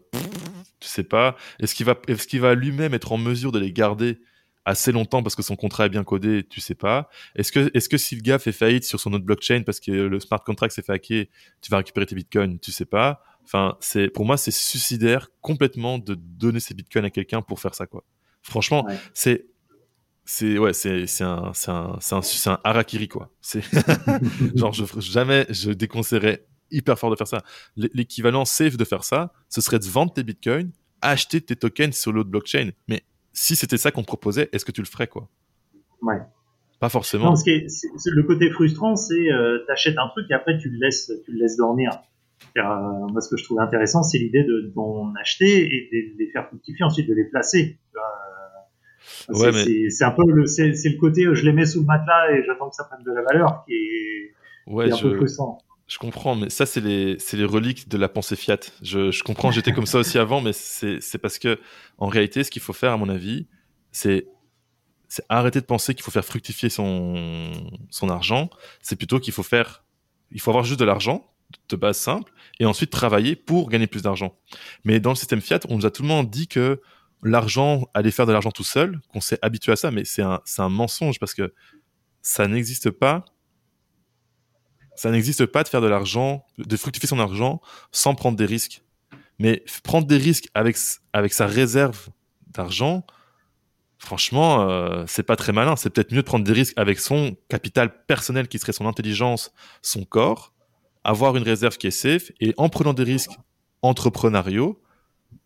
Tu sais pas. Est-ce qu'il va, est qu'il va lui-même être en mesure de les garder assez longtemps parce que son contrat est bien codé Tu sais pas. Est-ce que, est-ce que si le gars fait faillite sur son autre blockchain parce que le smart contract s'est fait hacker, tu vas récupérer tes bitcoins Tu sais pas. Enfin, c'est pour moi c'est suicidaire complètement de donner ses bitcoins à quelqu'un pour faire ça quoi. Franchement, c'est c'est ouais c'est c'est un c'est un c'est un, un harakiri quoi c'est genre je jamais je déconseillerais hyper fort de faire ça l'équivalent safe de faire ça ce serait de vendre tes bitcoins acheter tes tokens sur l'autre blockchain mais si c'était ça qu'on proposait est-ce que tu le ferais quoi? Ouais. Pas forcément. Non, ce le côté frustrant c'est euh, t'achètes un truc et après tu le laisses tu le laisses dormir. Euh, moi ce que je trouve intéressant c'est l'idée de d'en acheter et de les faire fructifier ensuite de les placer. Ouais, mais... C'est un peu le, c'est le côté je les mets sous le matelas et j'attends que ça prenne de la valeur qui est, ouais, un je... peu frustrant. Je comprends, mais ça, c'est les, les reliques de la pensée fiat. Je, je comprends, j'étais comme ça aussi avant, mais c'est parce que, en réalité, ce qu'il faut faire, à mon avis, c'est arrêter de penser qu'il faut faire fructifier son, son argent. C'est plutôt qu'il faut faire, il faut avoir juste de l'argent, de base simple, et ensuite travailler pour gagner plus d'argent. Mais dans le système fiat, on nous a tout le monde dit que l'argent, aller faire de l'argent tout seul, qu'on s'est habitué à ça, mais c'est un, un mensonge parce que ça n'existe pas. Ça n'existe pas de faire de l'argent, de fructifier son argent sans prendre des risques. Mais prendre des risques avec, avec sa réserve d'argent, franchement, euh, c'est pas très malin. C'est peut-être mieux de prendre des risques avec son capital personnel qui serait son intelligence, son corps, avoir une réserve qui est safe et en prenant des risques entrepreneuriaux,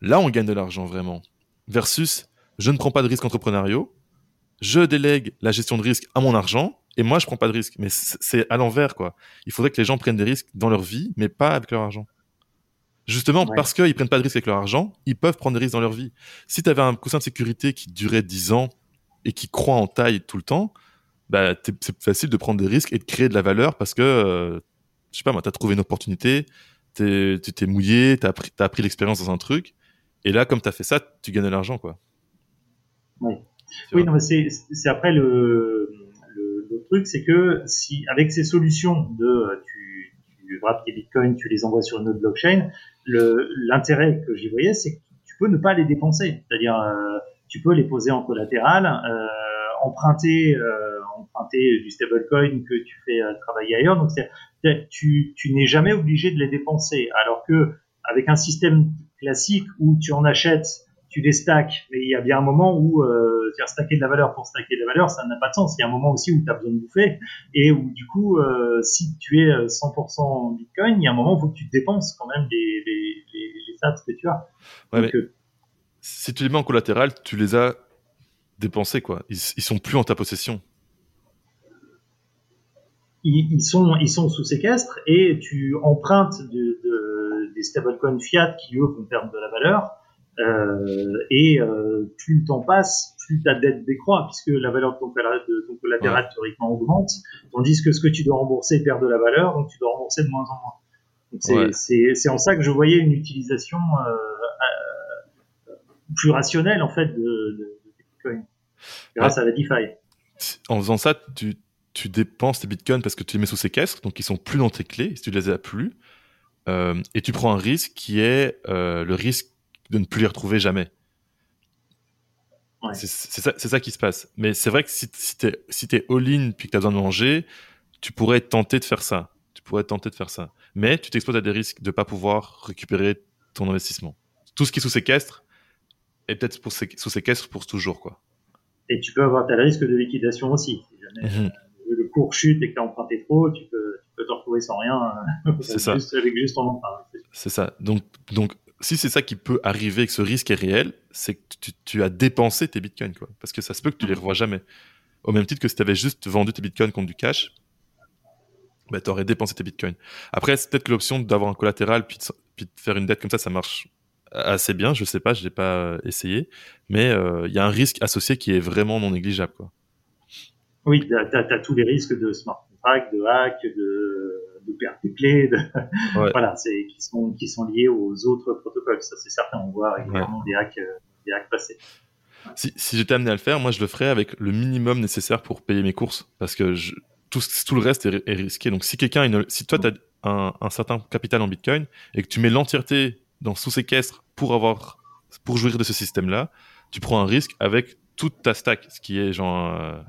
là on gagne de l'argent vraiment versus je ne prends pas de risques entrepreneuriaux, je délègue la gestion de risque à mon argent et moi je prends pas de risques. Mais c'est à l'envers quoi. Il faudrait que les gens prennent des risques dans leur vie, mais pas avec leur argent. Justement, parce qu'ils prennent pas de risques avec leur argent, ils peuvent prendre des risques dans leur vie. Si tu avais un coussin de sécurité qui durait 10 ans et qui croît en taille tout le temps, bah, c'est facile de prendre des risques et de créer de la valeur parce que, euh, je sais pas moi, tu as trouvé une opportunité, tu t'es mouillé, tu as appris, l'expérience dans un truc, et là, comme tu as fait ça, tu gagnes de l'argent, quoi. Oui, oui non, c'est après le, truc, c'est que si avec ces solutions de tu, tu wrappes tes bitcoins, tu les envoies sur une autre blockchain, l'intérêt que j'y voyais, c'est que tu peux ne pas les dépenser. C'est-à-dire, euh, tu peux les poser en collatéral, euh, emprunter, euh, emprunter du stablecoin que tu fais travailler ailleurs. Donc, tu, tu n'es jamais obligé de les dépenser. Alors que avec un système classique où tu en achètes, tu les stacks, mais il y a bien un moment où euh, faire stacker de la valeur pour stacker de la valeur, ça n'a pas de sens. Il y a un moment aussi où tu as besoin de bouffer et où du coup, euh, si tu es 100% en Bitcoin, il y a un moment où faut que tu dépenses quand même les, les, les, sats que tu as. Ouais, mais, euh, si tu les mets en collatéral, tu les as dépensés, quoi. Ils, ils sont plus en ta possession. Ils, sont, ils sont sous séquestre et tu empruntes des stablecoins fiat qui, eux, vont perdre de la valeur. Euh, et euh, plus le temps passe, plus ta dette décroît, puisque la valeur de ton, collatéral théoriquement augmente, tandis que ce que tu dois rembourser perd de la valeur, donc tu dois rembourser de moins en moins. C'est en ça que je voyais une utilisation euh, plus rationnel en fait de, de, Bitcoin grâce à la DeFi. En faisant ça, tu, tu dépenses tes bitcoins parce que tu les mets sous séquestre, donc ils sont plus dans tes clés si tu les as plus, et tu prends un risque qui est le risque de ne plus les retrouver jamais. C'est ça, ça, qui se passe. Mais c'est vrai que si, si tu es, si es all-in puis que tu as besoin de manger, tu pourrais tenter de faire ça. Tu pourrais tenter de faire ça. Mais tu t'exposes à des risques de ne pas pouvoir récupérer ton investissement. Tout ce qui est sous séquestre, et peut-être pour sous séquestre pour toujours. quoi. Et tu peux avoir tel risque de liquidation aussi. Si jamais mhm. le cours chute et que tu as emprunté trop, tu peux, tu peux te retrouver sans rien c'est ça. avec juste ton emprunt. C'est ça. Donc, donc si c'est ça qui peut arriver et que ce risque est réel, c'est que tu, tu, as dépensé tes bitcoins. Quoi. Parce que ça se peut que tu les revois jamais. Au même titre que si tu avais juste vendu tes bitcoins contre du cash, bah, tu aurais dépensé tes bitcoins. Après, c'est peut-être que l'option d'avoir un collatéral puis puis de faire une dette comme ça, ça marche assez bien. Je sais pas, je l'ai pas essayé, mais euh, il y a un risque associé qui est vraiment non négligeable, quoi. Oui, tu as, tous les risques de smart contract, de hack, de, de perte de clés, voilà, c'est qui sont qui sont liés aux autres protocoles. Ça, c'est certain. On voit régulièrement des hacks, euh, des hacks passer. Si, si j'étais amené à le faire, moi je le ferais avec le minimum nécessaire pour payer mes courses, parce que je, tout, tout le reste est, risqué. Donc si quelqu'un, si toi tu as un, un certain capital en Bitcoin et que tu mets l'entièreté dans sous séquestre pour avoir pour jouir de ce système-là, tu prends un risque avec toute ta stack, ce qui est genre euh,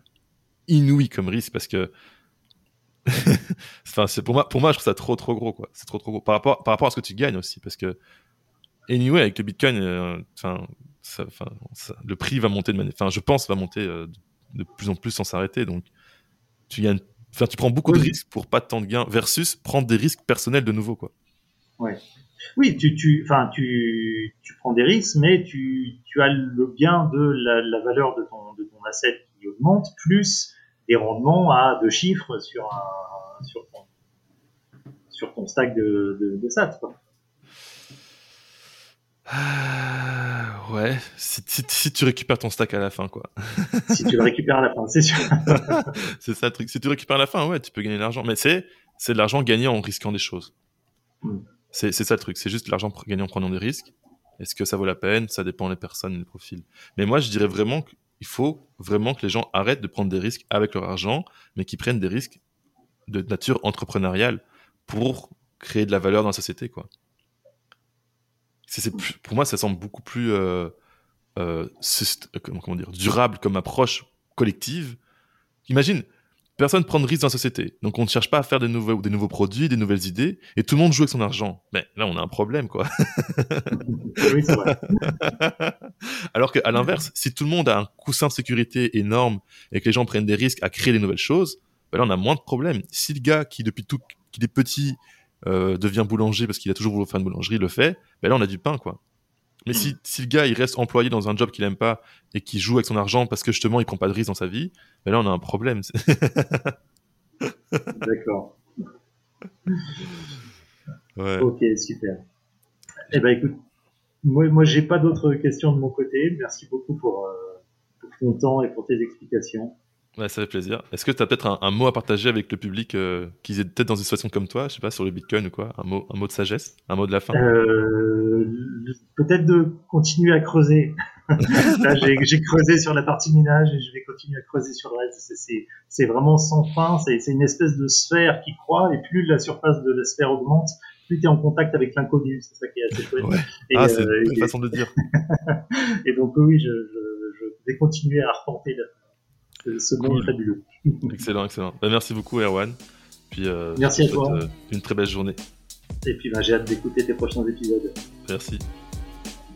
inouï comme risque parce que enfin c'est pour moi pour moi je trouve ça trop trop gros quoi. C'est trop trop gros. Par rapport par rapport à ce que tu gagnes aussi parce que anyway avec le bitcoin euh, enfin le prix va monter de manière enfin je pense va monter euh, de plus en plus sans s'arrêter. Donc tu gagnes enfin tu prends beaucoup de risques pour pas tant de gains versus prendre des risques personnels de nouveau quoi. Ouais. Oui, tu, tu, enfin, tu, tu prends des risques, mais tu, tu as le gain de la, la valeur de ton, de ton asset qui augmente, plus des rendements à deux chiffres sur, un, sur, ton, sur ton stack de, de, de SAT. Quoi. Euh, ouais, si, si, si, tu récupères ton stack à la fin, quoi. si tu le récupères à la fin, c'est sûr. c'est ça le truc. Si tu le récupères à la fin, ouais, tu peux gagner de l'argent. Mais c'est, c'est de l'argent gagné en risquant des choses. Hmm. C'est ça le truc, c'est juste l'argent gagné en prenant des risques. Est-ce que ça vaut la peine? Ça dépend des personnes des profils. Mais moi, je dirais vraiment qu'il faut vraiment que les gens arrêtent de prendre des risques avec leur argent, mais qu'ils prennent des risques de nature entrepreneuriale pour créer de la valeur dans la société, quoi. Pour moi, ça semble beaucoup plus euh, euh, comment dire durable comme approche collective. Imagine, personne prend de risque dans la société. Donc on ne cherche pas à faire des nouveaux, des nouveaux produits, des nouvelles idées, et tout le monde joue avec son argent. Mais là, on a un problème, quoi. oui, c'est vrai. Alors qu'à l'inverse, si tout le monde a un coussin de sécurité énorme et que les gens prennent des risques à créer des nouvelles choses, ben là, on a moins de problèmes. Si le gars qui, depuis tout, qu'il est petit, euh, devient boulanger parce qu'il a toujours voulu faire une boulangerie, le fait, ben là, on a du pain, quoi. Mais si, si, le gars il reste employé dans un job qu'il aime pas et qui joue avec son argent parce que justement il prend pas de risque dans sa vie, ben là on a un problème. D'accord. Ouais. Ok, super. Eh ben écoute, moi, moi j'ai pas d'autres questions de mon côté. Merci beaucoup pour, euh, pour ton temps et pour tes explications. Ouais, ça fait plaisir. Est-ce que tu as peut-être un, mot à partager avec le public euh, qui est peut-être dans une situation comme toi, je sais pas, sur le Bitcoin ou quoi? Un mot, un mot de sagesse? Un mot de la fin? Euh, Peut-être de continuer à creuser. j'ai creusé sur la partie minage et je vais continuer à creuser sur le reste. C'est vraiment sans fin. C'est une espèce de sphère qui croît et plus la surface de la sphère augmente, plus tu es en contact avec l'inconnu. C'est ça qui est assez chouette. ah, c'est euh, une façon de dire. et donc oui, je, je, je vais continuer à arpenter ce monde fabuleux. excellent, excellent. Bah, merci beaucoup, Erwan. Puis, euh, merci à toi. Euh, une très belle journée. Et puis, bah, j'ai hâte d'écouter tes prochains épisodes. Merci.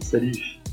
Salut.